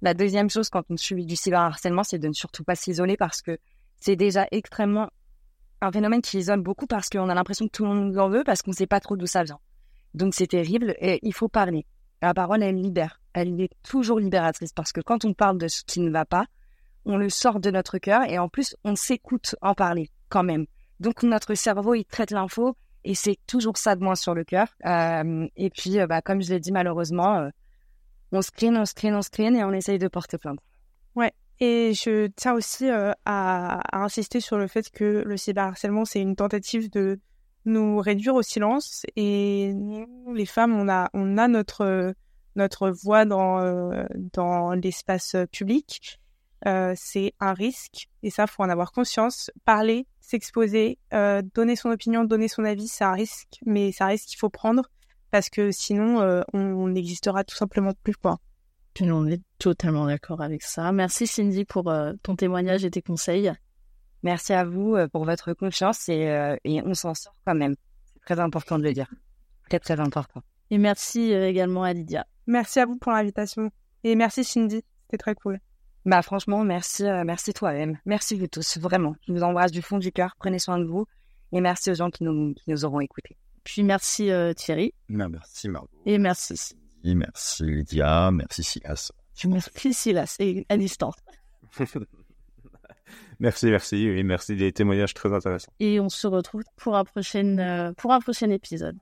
La deuxième chose quand on subit du cyberharcèlement, c'est de ne surtout pas s'isoler parce que c'est déjà extrêmement un phénomène qui isole beaucoup parce qu'on a l'impression que tout le monde nous en veut parce qu'on ne sait pas trop d'où ça vient. Donc c'est terrible et il faut parler. La parole, elle libère. Elle est toujours libératrice parce que quand on parle de ce qui ne va pas, on le sort de notre cœur et en plus, on s'écoute en parler quand même. Donc notre cerveau, il traite l'info et c'est toujours ça de moins sur le cœur. Euh, et puis, euh, bah, comme je l'ai dit, malheureusement, euh, on screen, on screen, on screen et on essaye de porter plainte. Ouais. Et je tiens aussi à, à insister sur le fait que le cyberharcèlement, c'est une tentative de nous réduire au silence. Et nous, les femmes, on a, on a notre, notre voix dans, dans l'espace public. C'est un risque et ça, faut en avoir conscience. Parler, s'exposer, euh, donner son opinion, donner son avis, c'est un risque, mais c'est un risque qu'il faut prendre parce que sinon, euh, on n'existera tout simplement plus, quoi. Puis on est totalement d'accord avec ça. Merci Cindy pour euh, ton témoignage et tes conseils. Merci à vous pour votre confiance et, euh, et on s'en sort quand même. C'est très important de le dire. Très, très important. Et merci également à Lydia. Merci à vous pour l'invitation. Et merci Cindy, c'était très cool. Bah franchement, merci, euh, merci toi-même. Merci vous tous, vraiment. Je vous embrasse du fond du cœur. Prenez soin de vous. Et merci aux gens qui nous, qui nous auront écoutés. Puis merci euh, Thierry. Non, merci Margot. Et merci. Merci Lydia. Merci Silas. Merci Silas. Et à distance. Merci, merci, et merci des témoignages très intéressants. Et on se retrouve pour un prochain, euh, pour un prochain épisode.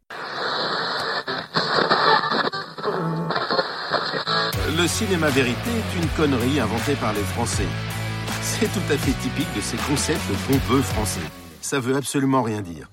Le cinéma vérité est une connerie inventée par les Français. C'est tout à fait typique de ces concepts pompeux français. Ça veut absolument rien dire.